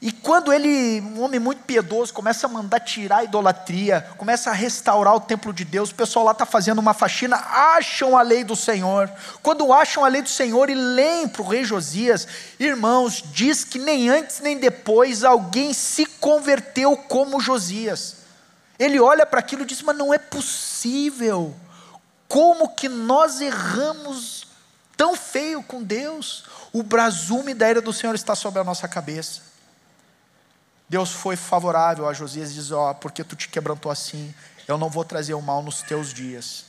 E quando ele, um homem muito piedoso, começa a mandar tirar a idolatria, começa a restaurar o templo de Deus, o pessoal lá está fazendo uma faxina, acham a lei do Senhor. Quando acham a lei do Senhor e leem para o rei Josias, irmãos, diz que nem antes nem depois alguém se converteu como Josias. Ele olha para aquilo e diz: Mas não é possível. Como que nós erramos tão feio com Deus? O brasume da era do Senhor está sobre a nossa cabeça. Deus foi favorável a Josias e diz: Ó, oh, porque tu te quebrantou assim, eu não vou trazer o mal nos teus dias.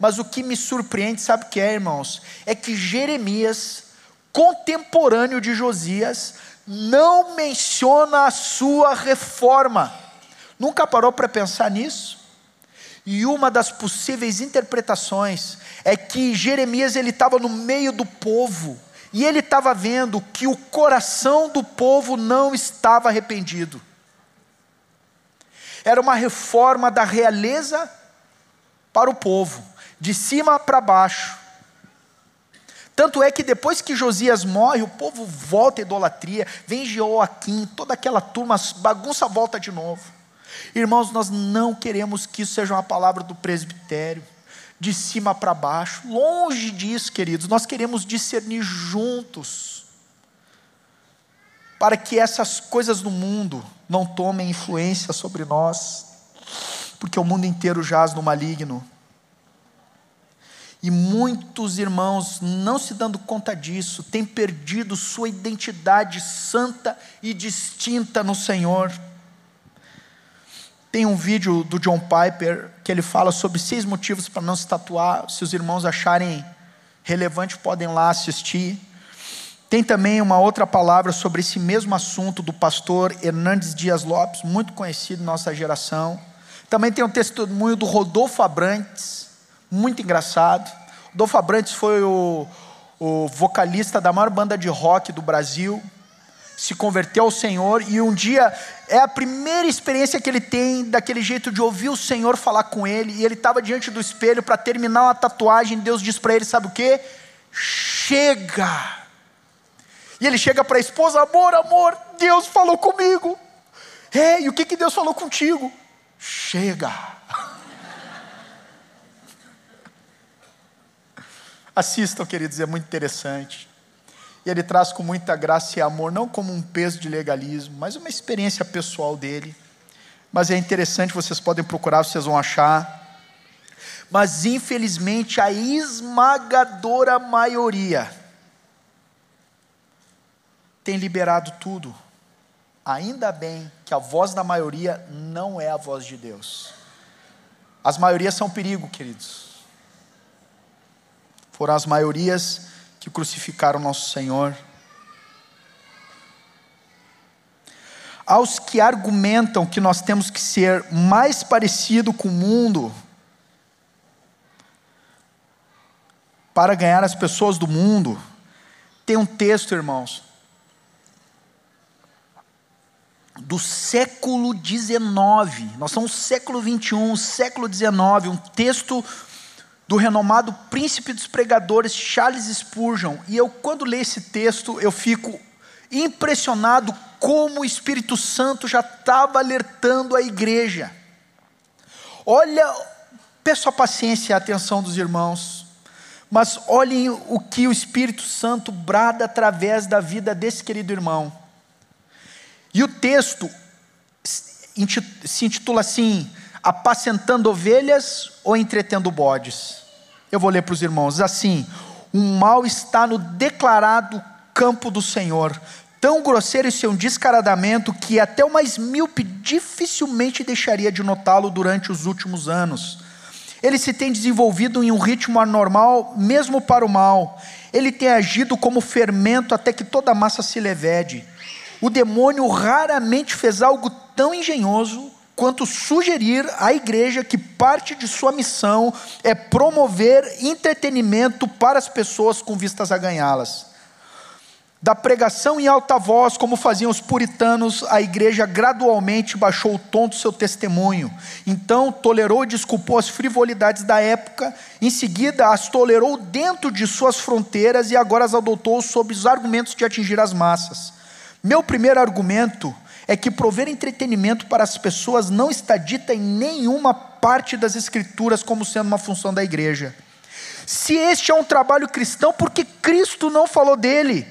Mas o que me surpreende, sabe o que é, irmãos? É que Jeremias, contemporâneo de Josias, não menciona a sua reforma. Nunca parou para pensar nisso? E uma das possíveis interpretações é que Jeremias ele estava no meio do povo e ele estava vendo que o coração do povo não estava arrependido. Era uma reforma da realeza para o povo, de cima para baixo. Tanto é que depois que Josias morre, o povo volta à idolatria, vem Joaquim, toda aquela turma, bagunça volta de novo. Irmãos, nós não queremos que isso seja uma palavra do presbitério de cima para baixo. Longe disso, queridos, nós queremos discernir juntos, para que essas coisas do mundo não tomem influência sobre nós, porque o mundo inteiro jaz no maligno. E muitos irmãos, não se dando conta disso, têm perdido sua identidade santa e distinta no Senhor. Tem um vídeo do John Piper que ele fala sobre seis motivos para não se tatuar. Se os irmãos acharem relevante, podem lá assistir. Tem também uma outra palavra sobre esse mesmo assunto do pastor Hernandes Dias Lopes, muito conhecido em nossa geração. Também tem um testemunho do Rodolfo Abrantes, muito engraçado. Rodolfo Abrantes foi o, o vocalista da maior banda de rock do Brasil, se converteu ao Senhor e um dia é a primeira experiência que ele tem daquele jeito de ouvir o Senhor falar com ele e ele estava diante do espelho para terminar uma tatuagem. Deus diz para ele: Sabe o que? Chega. E ele chega para a esposa: Amor, amor, Deus falou comigo. É, e o que, que Deus falou contigo? Chega. Assistam, queridos, é muito interessante. E ele traz com muita graça e amor, não como um peso de legalismo, mas uma experiência pessoal dele. Mas é interessante, vocês podem procurar, vocês vão achar. Mas infelizmente a esmagadora maioria tem liberado tudo. Ainda bem que a voz da maioria não é a voz de Deus. As maiorias são perigo, queridos. Foram as maiorias que crucificaram nosso Senhor. Aos que argumentam que nós temos que ser mais parecido com o mundo para ganhar as pessoas do mundo, Tem um texto, irmãos, do século XIX, nós somos século XXI, século XIX, um texto do renomado príncipe dos pregadores Charles Spurgeon, e eu quando leio esse texto, eu fico impressionado como o Espírito Santo já estava alertando a igreja. Olha, peço a paciência e a atenção dos irmãos, mas olhem o que o Espírito Santo brada através da vida desse querido irmão. E o texto se intitula assim: Apacentando ovelhas ou entretendo bodes? Eu vou ler para os irmãos assim: Um mal está no declarado campo do Senhor, tão grosseiro e seu descaradamento que até o mais míope dificilmente deixaria de notá-lo durante os últimos anos. Ele se tem desenvolvido em um ritmo anormal, mesmo para o mal. Ele tem agido como fermento até que toda a massa se levede. O demônio raramente fez algo tão engenhoso quanto sugerir à igreja que parte de sua missão é promover entretenimento para as pessoas com vistas a ganhá-las. Da pregação em alta voz, como faziam os puritanos, a igreja gradualmente baixou o tom do seu testemunho. Então, tolerou e desculpou as frivolidades da época, em seguida, as tolerou dentro de suas fronteiras e agora as adotou sob os argumentos de atingir as massas. Meu primeiro argumento é que prover entretenimento para as pessoas não está dita em nenhuma parte das Escrituras como sendo uma função da igreja. Se este é um trabalho cristão, por que Cristo não falou dele?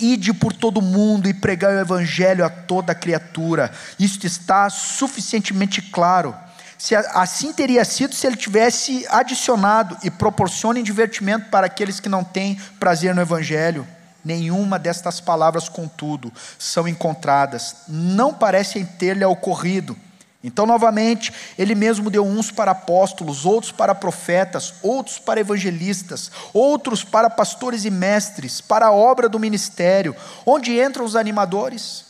Ide por todo mundo e pregai o evangelho a toda criatura. Isto está suficientemente claro. Se assim teria sido se ele tivesse adicionado e proporcione divertimento para aqueles que não têm prazer no evangelho. Nenhuma destas palavras, contudo, são encontradas, não parecem ter-lhe ocorrido. Então, novamente, ele mesmo deu uns para apóstolos, outros para profetas, outros para evangelistas, outros para pastores e mestres, para a obra do ministério. Onde entram os animadores?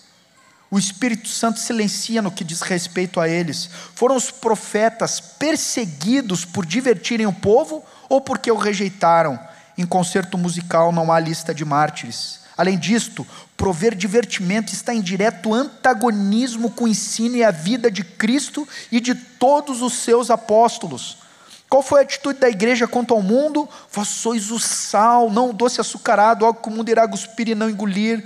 O Espírito Santo silencia no que diz respeito a eles. Foram os profetas perseguidos por divertirem o povo ou porque o rejeitaram? Em concerto musical não há lista de mártires. Além disto, prover divertimento está em direto antagonismo com o ensino e a vida de Cristo e de todos os seus apóstolos. Qual foi a atitude da igreja quanto ao mundo? Vós sois o sal, não o doce açucarado, algo que o mundo irá cuspir e não engolir.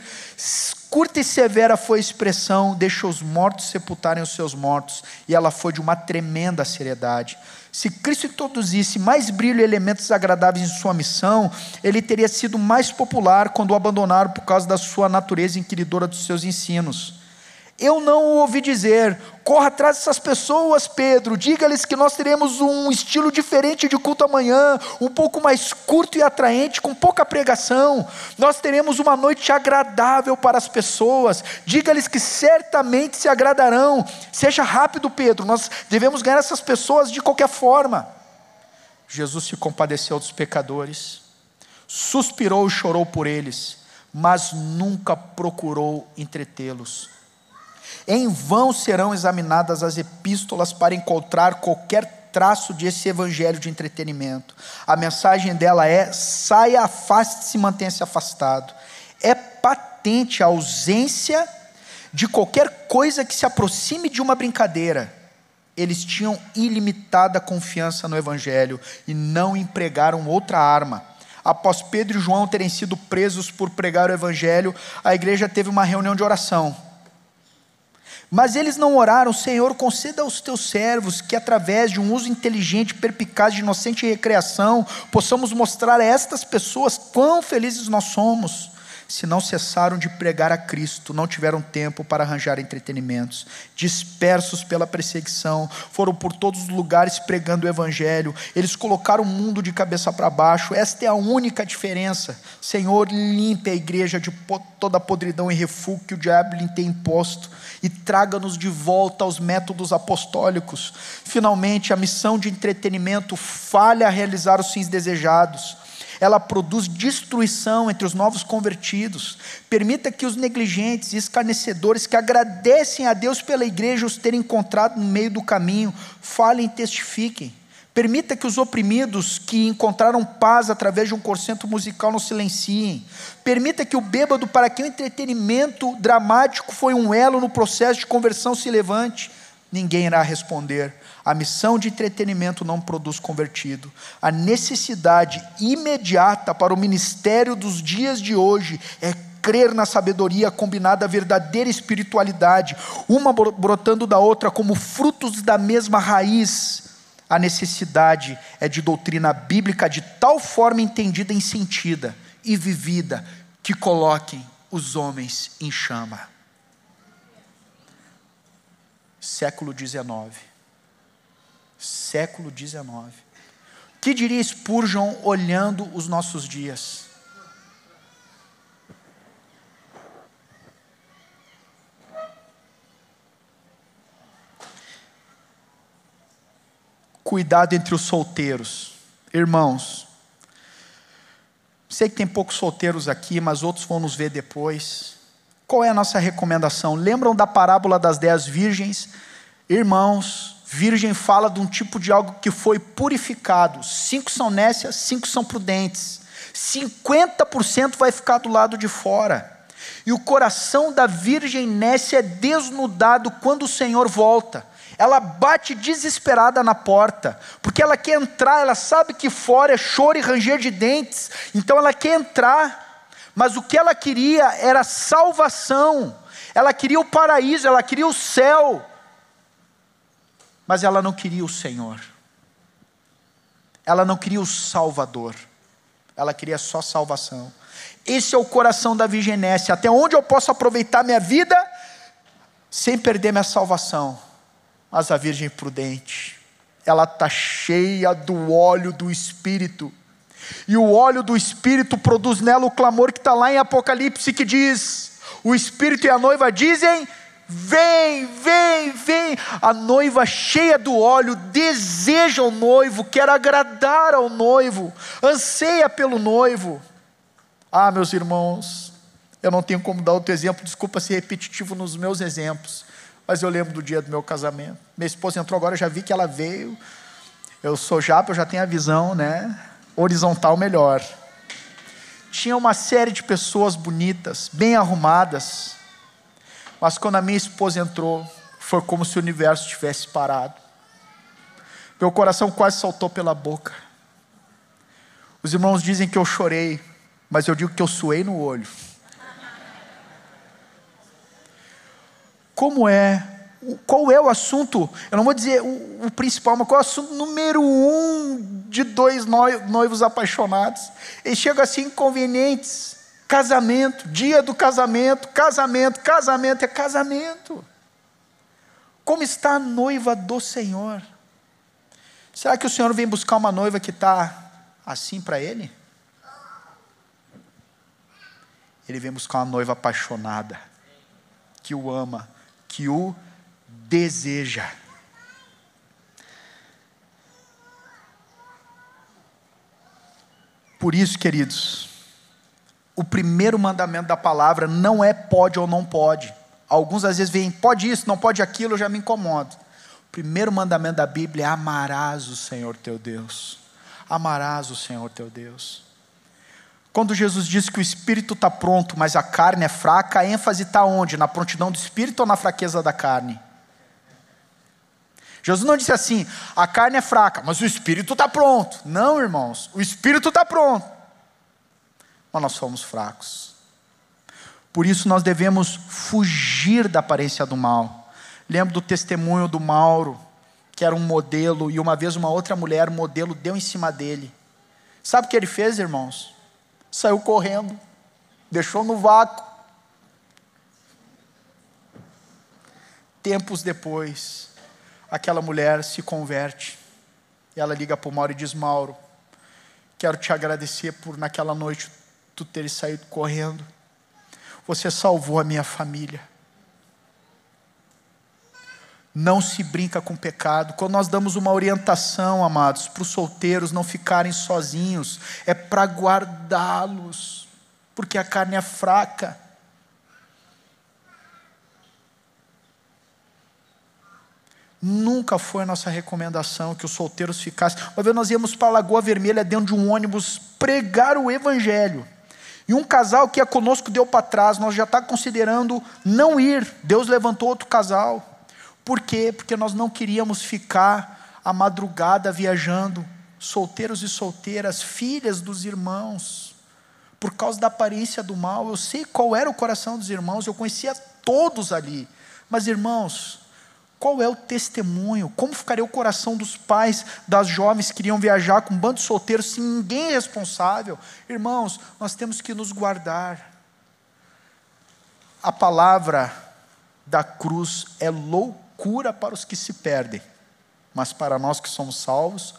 Curta e severa foi a expressão, deixa os mortos sepultarem os seus mortos, e ela foi de uma tremenda seriedade. Se Cristo introduzisse mais brilho e elementos agradáveis em sua missão, ele teria sido mais popular quando o abandonaram por causa da sua natureza inquiridora dos seus ensinos. Eu não ouvi dizer, corra atrás dessas pessoas, Pedro, diga-lhes que nós teremos um estilo diferente de culto amanhã, um pouco mais curto e atraente, com pouca pregação. Nós teremos uma noite agradável para as pessoas, diga-lhes que certamente se agradarão. Seja rápido, Pedro, nós devemos ganhar essas pessoas de qualquer forma. Jesus se compadeceu dos pecadores, suspirou e chorou por eles, mas nunca procurou entretê-los em vão serão examinadas as epístolas para encontrar qualquer traço desse evangelho de entretenimento. A mensagem dela é: saia, afaste-se, mantenha-se afastado. É patente a ausência de qualquer coisa que se aproxime de uma brincadeira. Eles tinham ilimitada confiança no evangelho e não empregaram outra arma. Após Pedro e João terem sido presos por pregar o evangelho, a igreja teve uma reunião de oração mas eles não oraram, Senhor, conceda aos teus servos que, através de um uso inteligente, perpicaz de inocente recreação, possamos mostrar a estas pessoas quão felizes nós somos. Se não cessaram de pregar a Cristo, não tiveram tempo para arranjar entretenimentos, dispersos pela perseguição, foram por todos os lugares pregando o Evangelho, eles colocaram o mundo de cabeça para baixo, esta é a única diferença. Senhor, limpe a igreja de toda a podridão e refúgio que o diabo lhe tem imposto e traga-nos de volta aos métodos apostólicos. Finalmente, a missão de entretenimento falha a realizar os fins desejados ela produz destruição entre os novos convertidos. Permita que os negligentes e escarnecedores que agradecem a Deus pela igreja os terem encontrado no meio do caminho, falem e testifiquem. Permita que os oprimidos que encontraram paz através de um concerto musical não silenciem. Permita que o bêbado, para quem o entretenimento dramático foi um elo no processo de conversão, se levante. Ninguém irá responder. A missão de entretenimento não produz convertido. A necessidade imediata para o ministério dos dias de hoje é crer na sabedoria combinada à verdadeira espiritualidade, uma brotando da outra como frutos da mesma raiz a necessidade é de doutrina bíblica de tal forma entendida e sentida e vivida que coloquem os homens em chama. Século XIX. Século XIX. Que diria Spurgeon olhando os nossos dias? Cuidado entre os solteiros. Irmãos, sei que tem poucos solteiros aqui, mas outros vão nos ver depois. Qual é a nossa recomendação? Lembram da parábola das dez virgens? Irmãos, virgem fala de um tipo de algo que foi purificado. Cinco são nécias, cinco são prudentes. 50% vai ficar do lado de fora. E o coração da virgem nécia é desnudado quando o Senhor volta ela bate desesperada na porta, porque ela quer entrar, ela sabe que fora é choro e ranger de dentes, então ela quer entrar, mas o que ela queria era salvação, ela queria o paraíso, ela queria o céu, mas ela não queria o Senhor, ela não queria o Salvador, ela queria só salvação. Esse é o coração da virginesse. Até onde eu posso aproveitar minha vida sem perder minha salvação? Mas a Virgem prudente, ela está cheia do óleo do Espírito. E o óleo do Espírito produz nela o clamor que está lá em Apocalipse, que diz: o Espírito e a noiva dizem: Vem, vem, vem. A noiva cheia do óleo deseja o noivo, quer agradar ao noivo, anseia pelo noivo. Ah, meus irmãos, eu não tenho como dar outro exemplo, desculpa ser repetitivo nos meus exemplos, mas eu lembro do dia do meu casamento. Minha esposa entrou agora, eu já vi que ela veio. Eu sou japa, eu já tenho a visão, né? Horizontal melhor. Tinha uma série de pessoas bonitas, bem arrumadas. Mas quando a minha esposa entrou, foi como se o universo tivesse parado. Meu coração quase saltou pela boca. Os irmãos dizem que eu chorei, mas eu digo que eu suei no olho. Como é, qual é o assunto, eu não vou dizer o, o principal, mas qual é o assunto número um de dois noivos apaixonados? Eles chegam assim inconvenientes, casamento, dia do casamento, casamento, casamento, é casamento. Como está a noiva do Senhor? Será que o Senhor vem buscar uma noiva que está assim para Ele? Ele vem buscar uma noiva apaixonada, que o ama, que o deseja. Por isso, queridos, o primeiro mandamento da palavra não é pode ou não pode. Alguns às vezes veem, pode isso, não pode aquilo, eu já me incomodo. O primeiro mandamento da Bíblia é amarás o Senhor teu Deus. Amarás o Senhor teu Deus. Quando Jesus disse que o espírito está pronto, mas a carne é fraca, a ênfase está onde? Na prontidão do espírito ou na fraqueza da carne? Jesus não disse assim, a carne é fraca, mas o espírito está pronto. Não, irmãos, o espírito está pronto, mas nós somos fracos. Por isso nós devemos fugir da aparência do mal. Lembro do testemunho do Mauro, que era um modelo, e uma vez uma outra mulher, modelo, deu em cima dele. Sabe o que ele fez, irmãos? Saiu correndo, deixou no vácuo. Tempos depois, aquela mulher se converte. Ela liga para o Mauro e diz: Mauro, quero te agradecer por naquela noite tu teres saído correndo. Você salvou a minha família. Não se brinca com pecado. Quando nós damos uma orientação, amados, para os solteiros não ficarem sozinhos, é para guardá-los, porque a carne é fraca. Nunca foi nossa recomendação que os solteiros ficassem. Uma vez nós íamos para a Lagoa Vermelha dentro de um ônibus pregar o Evangelho. E um casal que ia conosco deu para trás, nós já está considerando não ir. Deus levantou outro casal. Por quê? Porque nós não queríamos ficar a madrugada viajando, solteiros e solteiras, filhas dos irmãos, por causa da aparência do mal. Eu sei qual era o coração dos irmãos, eu conhecia todos ali. Mas, irmãos, qual é o testemunho? Como ficaria o coração dos pais das jovens que iriam viajar com um bando de solteiros sem ninguém é responsável? Irmãos, nós temos que nos guardar. A palavra da cruz é loucura para os que se perdem, mas para nós que somos salvos,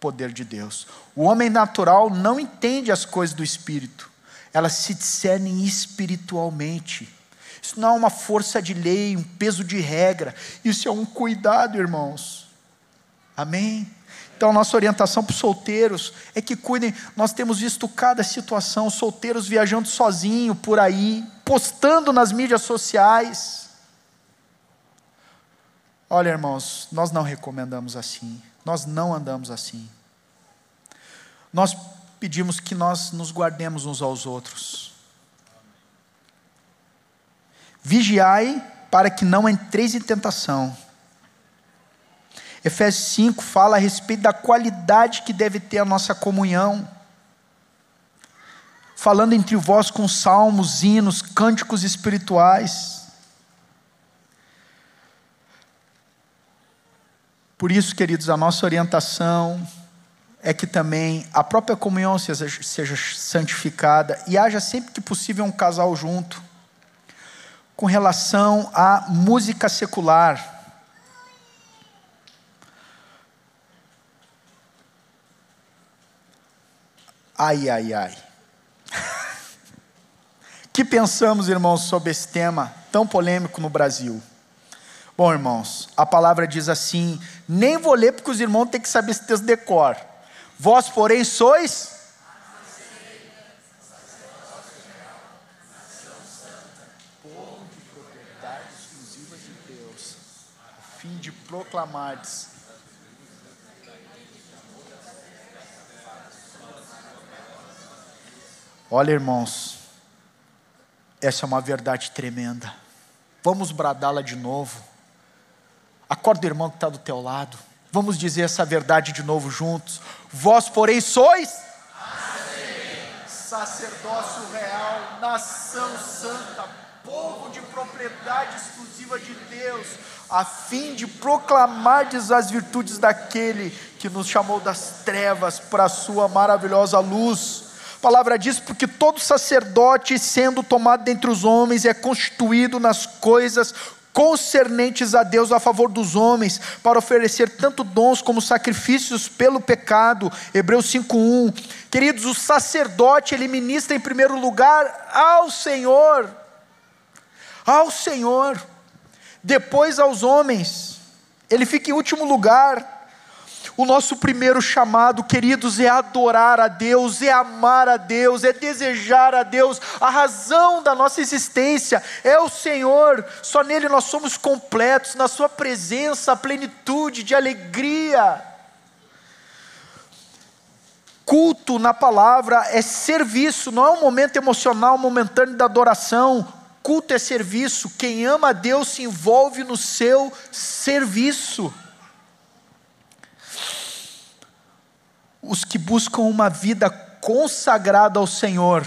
poder de Deus. O homem natural não entende as coisas do espírito, elas se discernem espiritualmente. Isso não é uma força de lei, um peso de regra. Isso é um cuidado, irmãos. Amém? Então, nossa orientação para os solteiros é que cuidem. Nós temos visto cada situação, solteiros viajando sozinho por aí, postando nas mídias sociais. Olha, irmãos, nós não recomendamos assim. Nós não andamos assim. Nós pedimos que nós nos guardemos uns aos outros. Vigiai para que não entreis em tentação. Efésios 5 fala a respeito da qualidade que deve ter a nossa comunhão. Falando entre vós com salmos, hinos, cânticos espirituais. Por isso, queridos, a nossa orientação é que também a própria comunhão seja, seja santificada e haja sempre que possível um casal junto com relação à música secular. Ai, ai, ai. que pensamos, irmãos, sobre esse tema tão polêmico no Brasil? Bom, irmãos, a palavra diz assim: nem vou ler porque os irmãos têm que saber esse texto decor. Vós, porém, sois proclamardes. Olha, irmãos, essa é uma verdade tremenda. Vamos bradá-la de novo. Acorda o irmão que está do teu lado. Vamos dizer essa verdade de novo juntos. Vós, porém, sois sacerdócio real, nação santa, povo de propriedade exclusiva de Deus a fim de proclamardes as virtudes daquele que nos chamou das trevas para a sua maravilhosa luz. A palavra diz: porque todo sacerdote, sendo tomado dentre os homens, é constituído nas coisas concernentes a Deus a favor dos homens, para oferecer tanto dons como sacrifícios pelo pecado. Hebreus 5:1. Queridos, o sacerdote ele ministra em primeiro lugar ao Senhor. Ao Senhor depois aos homens, ele fica em último lugar. O nosso primeiro chamado, queridos, é adorar a Deus, é amar a Deus, é desejar a Deus. A razão da nossa existência é o Senhor, só nele nós somos completos, na Sua presença, a plenitude de alegria. Culto na palavra é serviço, não é um momento emocional momentâneo da adoração culto é serviço, quem ama a Deus se envolve no seu serviço. Os que buscam uma vida consagrada ao Senhor,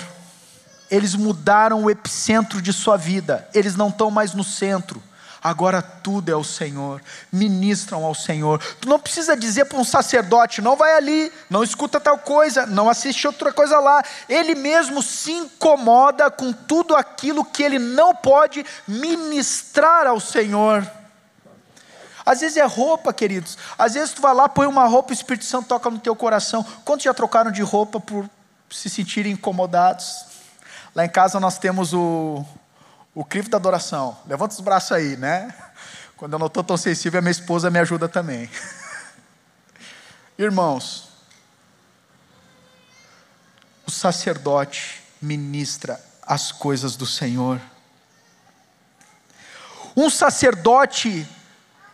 eles mudaram o epicentro de sua vida, eles não estão mais no centro, agora tudo é o Senhor, ministram ao Senhor. Tu não precisa dizer para um sacerdote, não vai ali, não escuta tal coisa, não assiste outra coisa lá. Ele mesmo se incomoda com tudo aquilo que ele não pode ministrar ao Senhor. Às vezes é roupa, queridos. Às vezes tu vai lá, põe uma roupa, o Espírito Santo toca no teu coração. Quantos já trocaram de roupa por se sentirem incomodados? Lá em casa nós temos o, o crivo da adoração. Levanta os braços aí, né? Quando eu não estou tão sensível, a minha esposa me ajuda também. Irmãos, o sacerdote ministra as coisas do Senhor. Um sacerdote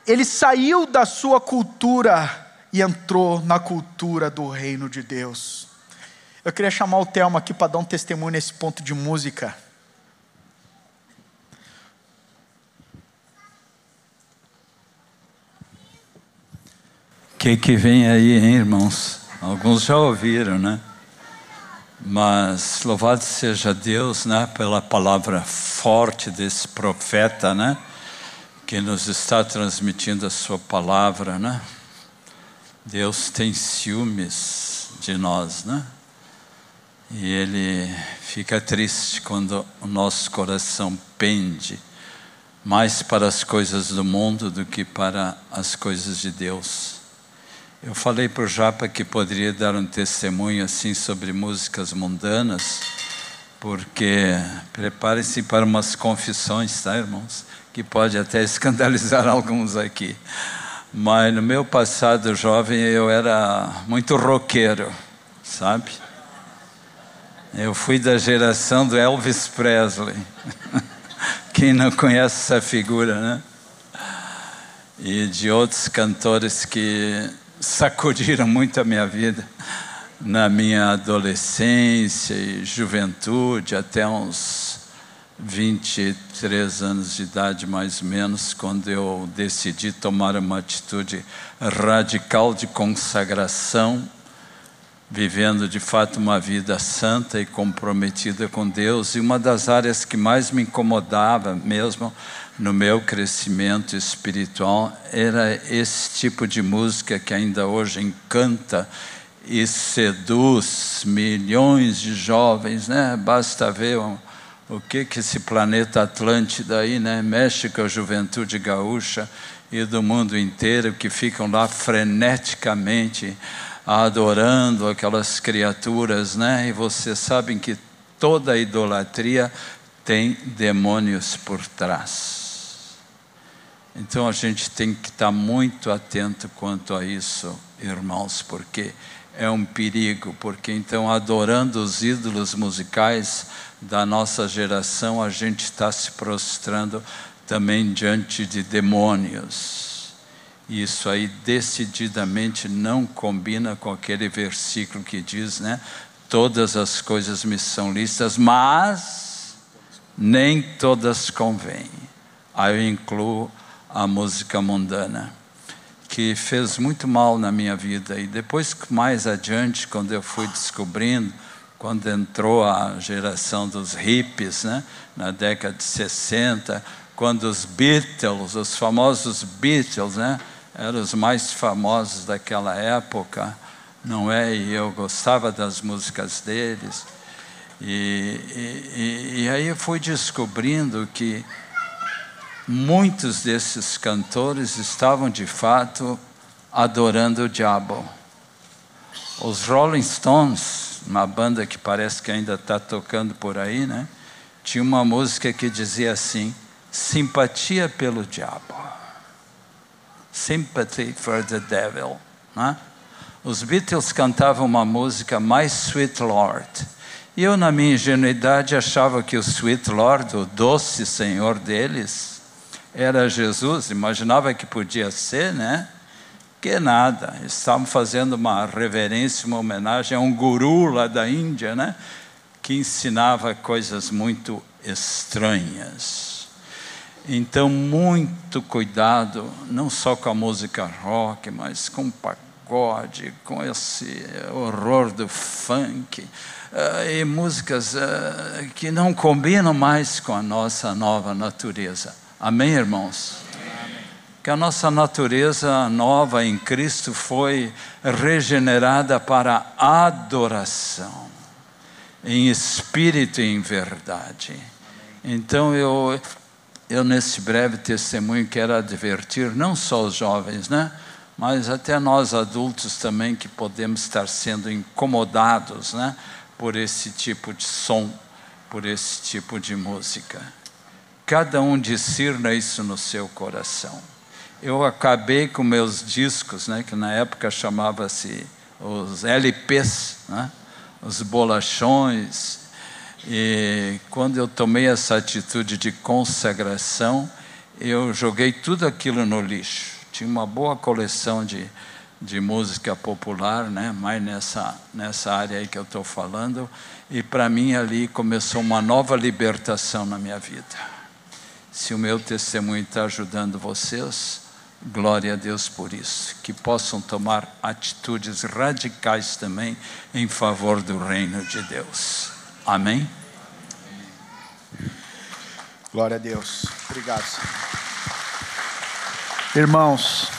ele saiu da sua cultura e entrou na cultura do reino de Deus. Eu queria chamar o Thelma aqui para dar um testemunho nesse ponto de música. O que, que vem aí, hein, irmãos? Alguns já ouviram, né? Mas louvado seja Deus, né, pela palavra forte desse profeta, né, que nos está transmitindo a sua palavra, né? Deus tem ciúmes de nós, né? E ele fica triste quando o nosso coração pende mais para as coisas do mundo do que para as coisas de Deus. Eu falei para o Japa que poderia dar um testemunho assim sobre músicas mundanas, porque preparem-se para umas confissões, tá, irmãos? Que pode até escandalizar alguns aqui. Mas no meu passado jovem eu era muito roqueiro, sabe? Eu fui da geração do Elvis Presley. Quem não conhece essa figura, né? E de outros cantores que sacudiram muito a minha vida na minha adolescência e juventude, até uns 23 anos de idade, mais ou menos, quando eu decidi tomar uma atitude radical de consagração, vivendo de fato uma vida santa e comprometida com Deus. E uma das áreas que mais me incomodava mesmo no meu crescimento espiritual era esse tipo de música que ainda hoje encanta e seduz milhões de jovens, né? Basta ver o que que esse planeta Atlântida aí, né, mexe com a juventude gaúcha e do mundo inteiro que ficam lá freneticamente adorando aquelas criaturas, né? E vocês sabem que toda idolatria tem demônios por trás. Então a gente tem que estar muito atento quanto a isso, irmãos, porque é um perigo, porque então adorando os ídolos musicais da nossa geração, a gente está se prostrando também diante de demônios. Isso aí decididamente não combina com aquele versículo que diz, né? Todas as coisas me são listas, mas nem todas convêm. Aí eu incluo a música mundana, que fez muito mal na minha vida. E depois, mais adiante, quando eu fui descobrindo, quando entrou a geração dos hippies, né, na década de 60, quando os Beatles, os famosos Beatles, né, eram os mais famosos daquela época, não é? E eu gostava das músicas deles. E, e, e aí eu fui descobrindo que muitos desses cantores estavam de fato adorando o diabo. Os Rolling Stones, uma banda que parece que ainda está tocando por aí, né? Tinha uma música que dizia assim: simpatia pelo diabo. Sympathy for the devil. Né? Os Beatles cantavam uma música mais Sweet Lord. E eu, na minha ingenuidade, achava que o Sweet Lord, o doce Senhor deles, era Jesus, imaginava que podia ser, né? Que nada, estavam fazendo uma reverência, uma homenagem a um guru lá da Índia, né? Que ensinava coisas muito estranhas. Então, muito cuidado, não só com a música rock, mas com o pagode, com esse horror do funk, uh, e músicas uh, que não combinam mais com a nossa nova natureza. Amém, irmãos? Que a nossa natureza nova em Cristo foi regenerada para adoração, em espírito e em verdade. Então eu, eu nesse breve testemunho quero advertir não só os jovens, né? Mas até nós adultos também que podemos estar sendo incomodados, né? Por esse tipo de som, por esse tipo de música cada um discirna isso no seu coração. Eu acabei com meus discos, né, que na época chamava-se os LPs, né, os bolachões, e quando eu tomei essa atitude de consagração, eu joguei tudo aquilo no lixo. Tinha uma boa coleção de, de música popular, né? mais nessa, nessa área aí que eu estou falando. E para mim ali começou uma nova libertação na minha vida. Se o meu testemunho está ajudando vocês, glória a Deus por isso. Que possam tomar atitudes radicais também em favor do reino de Deus. Amém? Glória a Deus. Obrigado, Senhor. Irmãos,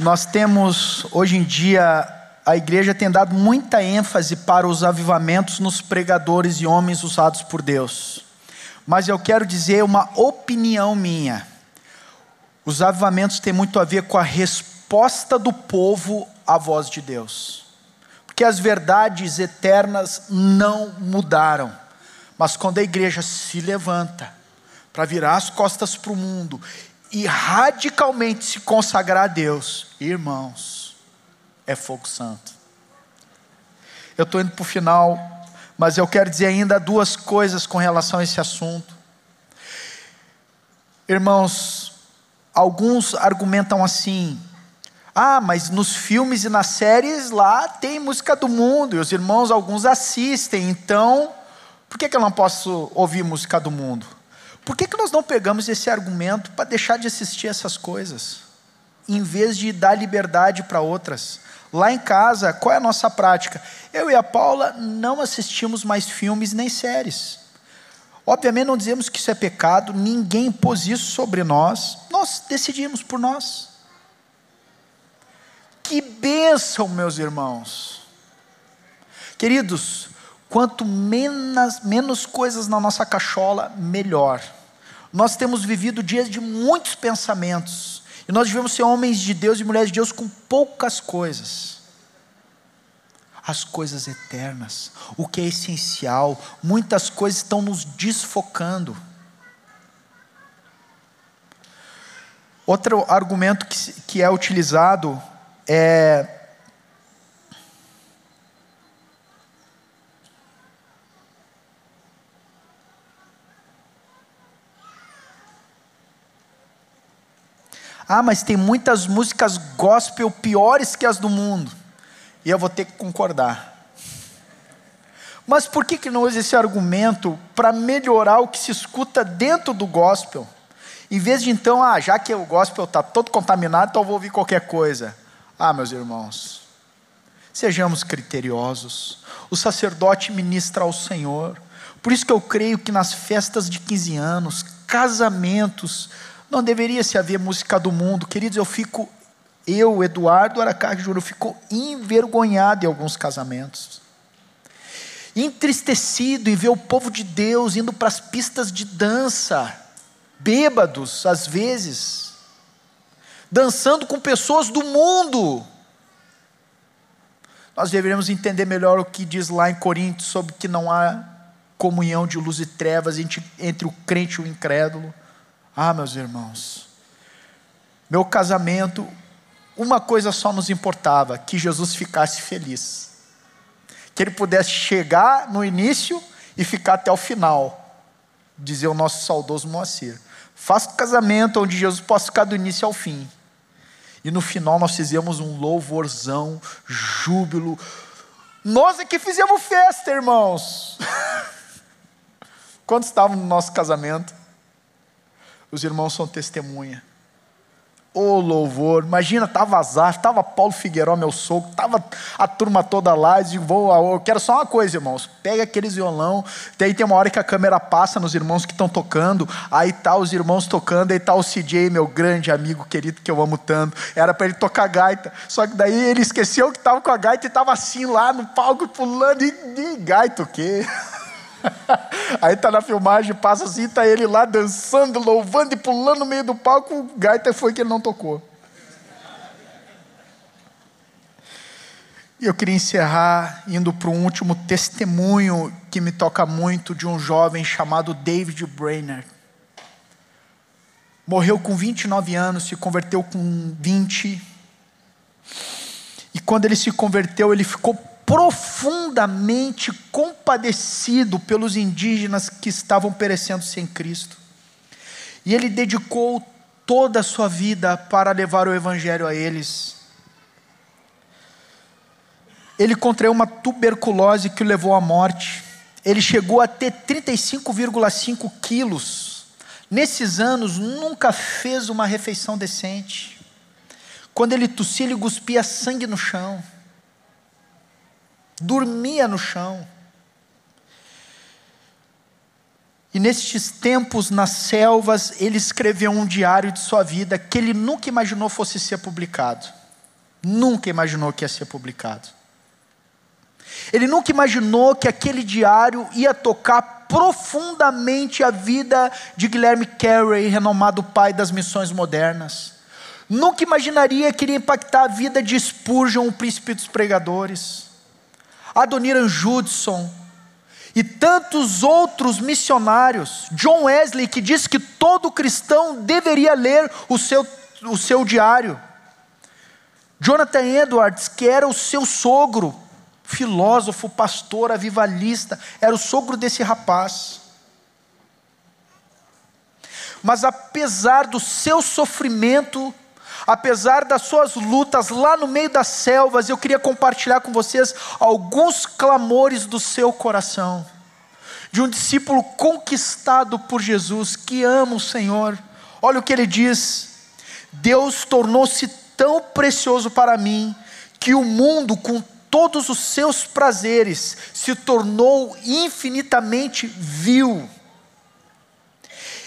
nós temos hoje em dia a igreja tem dado muita ênfase para os avivamentos nos pregadores e homens usados por Deus. Mas eu quero dizer uma opinião minha. Os avivamentos têm muito a ver com a resposta do povo à voz de Deus. Porque as verdades eternas não mudaram. Mas quando a igreja se levanta para virar as costas para o mundo e radicalmente se consagrar a Deus, irmãos, é fogo santo. Eu estou indo para o final, mas eu quero dizer ainda duas coisas com relação a esse assunto. Irmãos, alguns argumentam assim: ah, mas nos filmes e nas séries lá tem música do mundo, e os irmãos, alguns assistem, então, por que, que eu não posso ouvir música do mundo? Por que, que nós não pegamos esse argumento para deixar de assistir essas coisas, em vez de dar liberdade para outras? Lá em casa, qual é a nossa prática? Eu e a Paula não assistimos mais filmes nem séries. Obviamente não dizemos que isso é pecado, ninguém impôs isso sobre nós, nós decidimos por nós. Que bênção, meus irmãos. Queridos, Quanto menos, menos coisas na nossa cachola, melhor. Nós temos vivido dias de muitos pensamentos. E nós devemos ser homens de Deus e mulheres de Deus com poucas coisas. As coisas eternas, o que é essencial, muitas coisas estão nos desfocando. Outro argumento que, que é utilizado é Ah, mas tem muitas músicas gospel piores que as do mundo. E eu vou ter que concordar. Mas por que, que não usa esse argumento para melhorar o que se escuta dentro do gospel? Em vez de então, ah, já que o gospel está todo contaminado, então eu vou ouvir qualquer coisa. Ah, meus irmãos, sejamos criteriosos. O sacerdote ministra ao Senhor. Por isso que eu creio que nas festas de 15 anos, casamentos, não deveria se haver música do mundo. Queridos, eu fico, eu, Eduardo Aracá eu fico envergonhado em alguns casamentos. Entristecido em ver o povo de Deus indo para as pistas de dança, bêbados às vezes, dançando com pessoas do mundo. Nós deveríamos entender melhor o que diz lá em Coríntios sobre que não há comunhão de luz e trevas entre o crente e o incrédulo. Ah, meus irmãos, meu casamento, uma coisa só nos importava: que Jesus ficasse feliz, que ele pudesse chegar no início e ficar até o final, dizer o nosso saudoso Moacir. Faça um casamento onde Jesus possa ficar do início ao fim. E no final nós fizemos um louvorzão, júbilo. Nós é que fizemos festa, irmãos. Quando estávamos no nosso casamento? Os irmãos são testemunha. Ô oh, louvor, imagina, estava Azar, estava Paulo Figueiró, meu sogro, estava a turma toda lá, e vou, eu quero só uma coisa, irmãos, pega aqueles violão, daí tem uma hora que a câmera passa nos irmãos que estão tocando, aí tá os irmãos tocando, aí tá o CJ, meu grande amigo querido que eu amo tanto, era para ele tocar gaita, só que daí ele esqueceu que estava com a gaita e estava assim lá no palco pulando, e, e gaita o quê? Aí tá na filmagem, passa assim, tá ele lá dançando, louvando e pulando no meio do palco, o gaita foi que ele não tocou. E eu queria encerrar indo para um último testemunho que me toca muito de um jovem chamado David Brainerd. Morreu com 29 anos, se converteu com 20. E quando ele se converteu, ele ficou profundamente compadecido pelos indígenas que estavam perecendo sem Cristo. E ele dedicou toda a sua vida para levar o Evangelho a eles. Ele contraiu uma tuberculose que o levou à morte. Ele chegou a ter 35,5 quilos. Nesses anos, nunca fez uma refeição decente. Quando ele tossia, ele cuspia sangue no chão. Dormia no chão. E nestes tempos nas selvas, ele escreveu um diário de sua vida que ele nunca imaginou fosse ser publicado. Nunca imaginou que ia ser publicado. Ele nunca imaginou que aquele diário ia tocar profundamente a vida de Guilherme Carey, renomado pai das missões modernas. Nunca imaginaria que iria impactar a vida de Spurgeon, o príncipe dos pregadores. Adoniran Judson, e tantos outros missionários. John Wesley, que diz que todo cristão deveria ler o seu, o seu diário. Jonathan Edwards, que era o seu sogro, filósofo, pastor, avivalista, era o sogro desse rapaz. Mas apesar do seu sofrimento, apesar das suas lutas lá no meio das selvas, eu queria compartilhar com vocês alguns clamores do seu coração, de um discípulo conquistado por Jesus, que ama o Senhor. Olha o que ele diz: Deus tornou-se tão precioso para mim, que o mundo, com todos os seus prazeres, se tornou infinitamente vil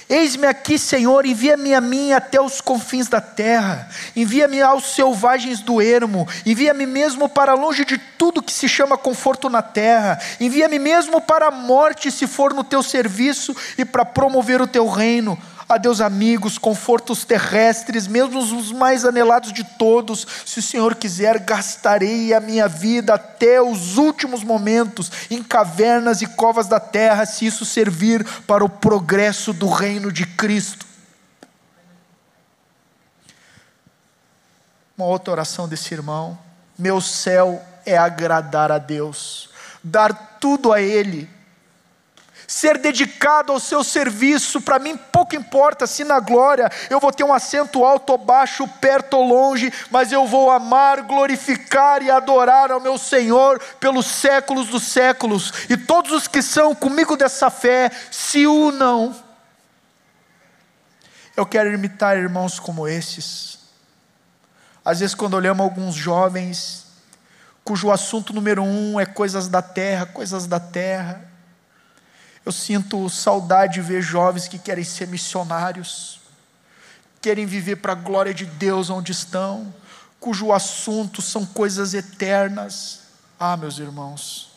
Eis-me aqui, Senhor, envia-me a mim até os confins da terra, envia-me aos selvagens do ermo, envia-me mesmo para longe de tudo que se chama conforto na terra, envia-me mesmo para a morte, se for no teu serviço e para promover o teu reino. Adeus, amigos, confortos terrestres, mesmo os mais anelados de todos. Se o Senhor quiser, gastarei a minha vida até os últimos momentos em cavernas e covas da terra, se isso servir para o progresso do reino de Cristo. Uma outra oração desse irmão: Meu céu é agradar a Deus, dar tudo a Ele ser dedicado ao seu serviço, para mim pouco importa se na glória eu vou ter um assento alto ou baixo, perto ou longe, mas eu vou amar, glorificar e adorar ao meu Senhor pelos séculos dos séculos, e todos os que são comigo dessa fé se unam. Eu quero imitar irmãos como esses. Às vezes, quando olhamos alguns jovens, cujo assunto número um é coisas da terra, coisas da terra, eu sinto saudade de ver jovens que querem ser missionários, querem viver para a glória de Deus onde estão, cujo assunto são coisas eternas. Ah, meus irmãos,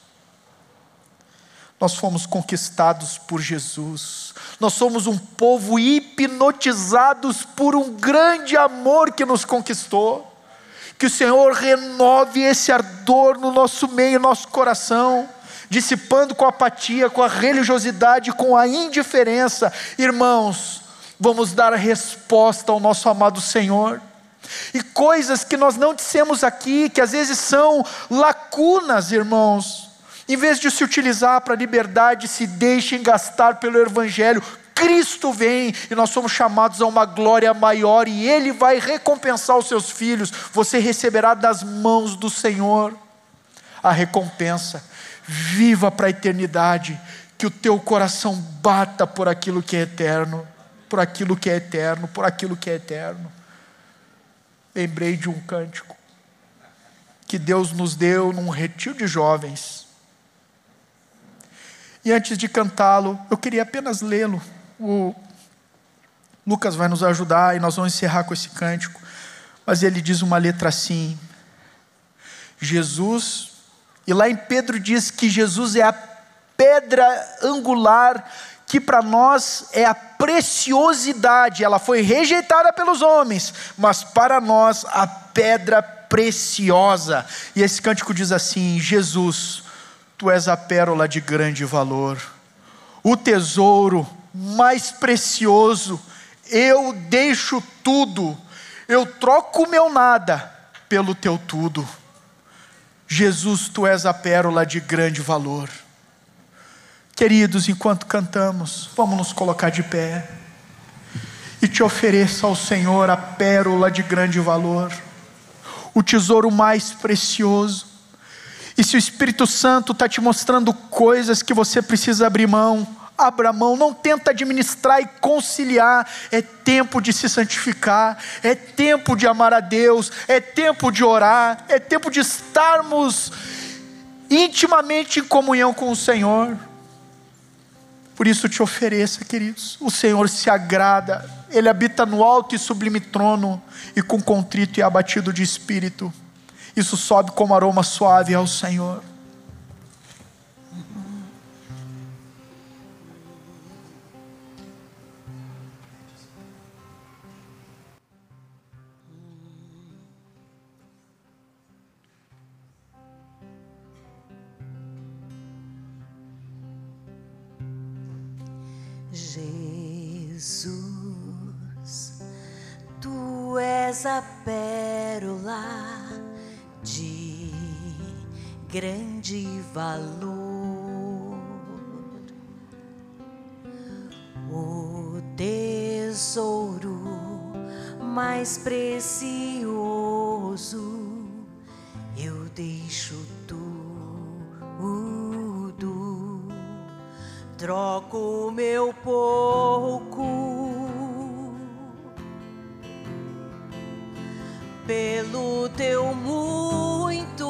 nós fomos conquistados por Jesus, nós somos um povo hipnotizados por um grande amor que nos conquistou. Que o Senhor renove esse ardor no nosso meio, no nosso coração dissipando com a apatia, com a religiosidade, com a indiferença. Irmãos, vamos dar a resposta ao nosso amado Senhor. E coisas que nós não dissemos aqui, que às vezes são lacunas, irmãos, em vez de se utilizar para a liberdade, se deixem gastar pelo Evangelho. Cristo vem e nós somos chamados a uma glória maior e Ele vai recompensar os seus filhos. Você receberá das mãos do Senhor a recompensa viva para a eternidade, que o teu coração bata por aquilo que é eterno, por aquilo que é eterno, por aquilo que é eterno. Lembrei de um cântico que Deus nos deu num retiro de jovens. E antes de cantá-lo, eu queria apenas lê-lo. O Lucas vai nos ajudar e nós vamos encerrar com esse cântico. Mas ele diz uma letra assim: Jesus e lá em Pedro diz que Jesus é a pedra angular que para nós é a preciosidade, ela foi rejeitada pelos homens, mas para nós a pedra preciosa. E esse cântico diz assim: Jesus, tu és a pérola de grande valor, o tesouro mais precioso, eu deixo tudo, eu troco o meu nada pelo teu tudo. Jesus, tu és a pérola de grande valor. Queridos, enquanto cantamos, vamos nos colocar de pé. e te ofereça ao Senhor a pérola de grande valor, o tesouro mais precioso. E se o Espírito Santo está te mostrando coisas que você precisa abrir mão, abra mão, não tenta administrar e conciliar. É tempo de se santificar, é tempo de amar a Deus, é tempo de orar, é tempo de estarmos intimamente em comunhão com o Senhor. Por isso te ofereça, queridos. O Senhor se agrada, Ele habita no alto e sublime trono, e com contrito e abatido de espírito. Isso sobe como aroma suave ao Senhor. És a pérola de grande valor, o tesouro mais precioso. Eu deixo tudo, troco meu pouco pelo teu muito.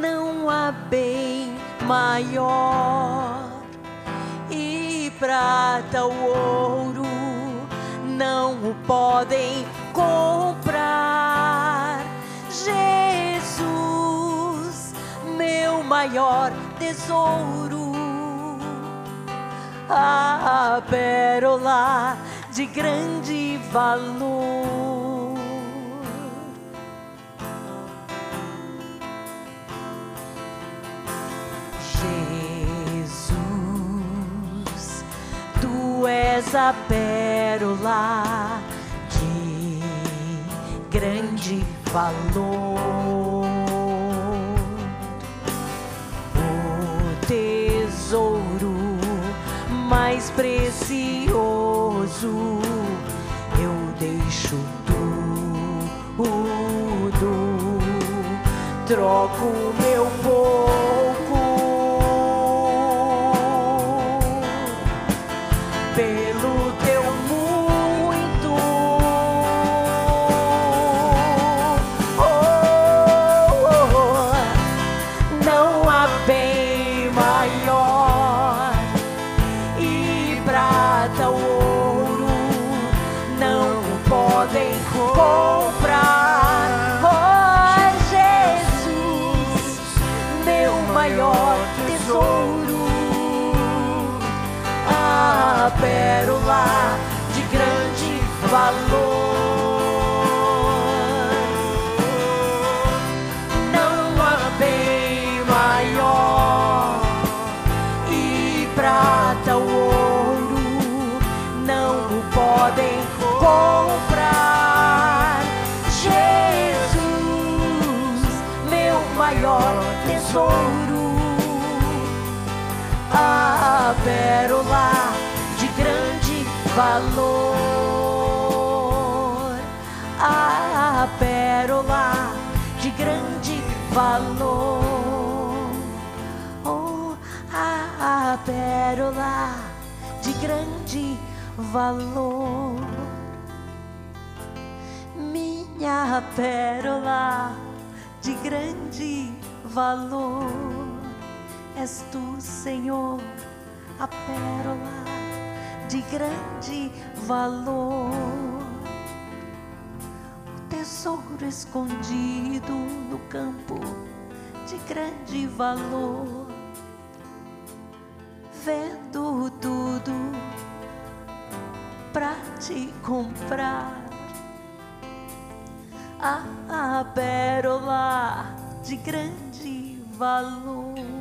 Não há bem maior e prata ou ouro não o podem comprar. Jesus, meu maior tesouro a pérola de grande valor. Jesus, tu és a pérola de grande valor. Mais precioso, eu deixo tudo, troco meu pouco valor, a pérola de grande valor. Oh, a pérola de grande valor. Minha pérola de grande valor. És tu, Senhor, a pérola de grande valor. O tesouro escondido no campo de grande valor. Vendo tudo pra te comprar. A, pérola de grande valor.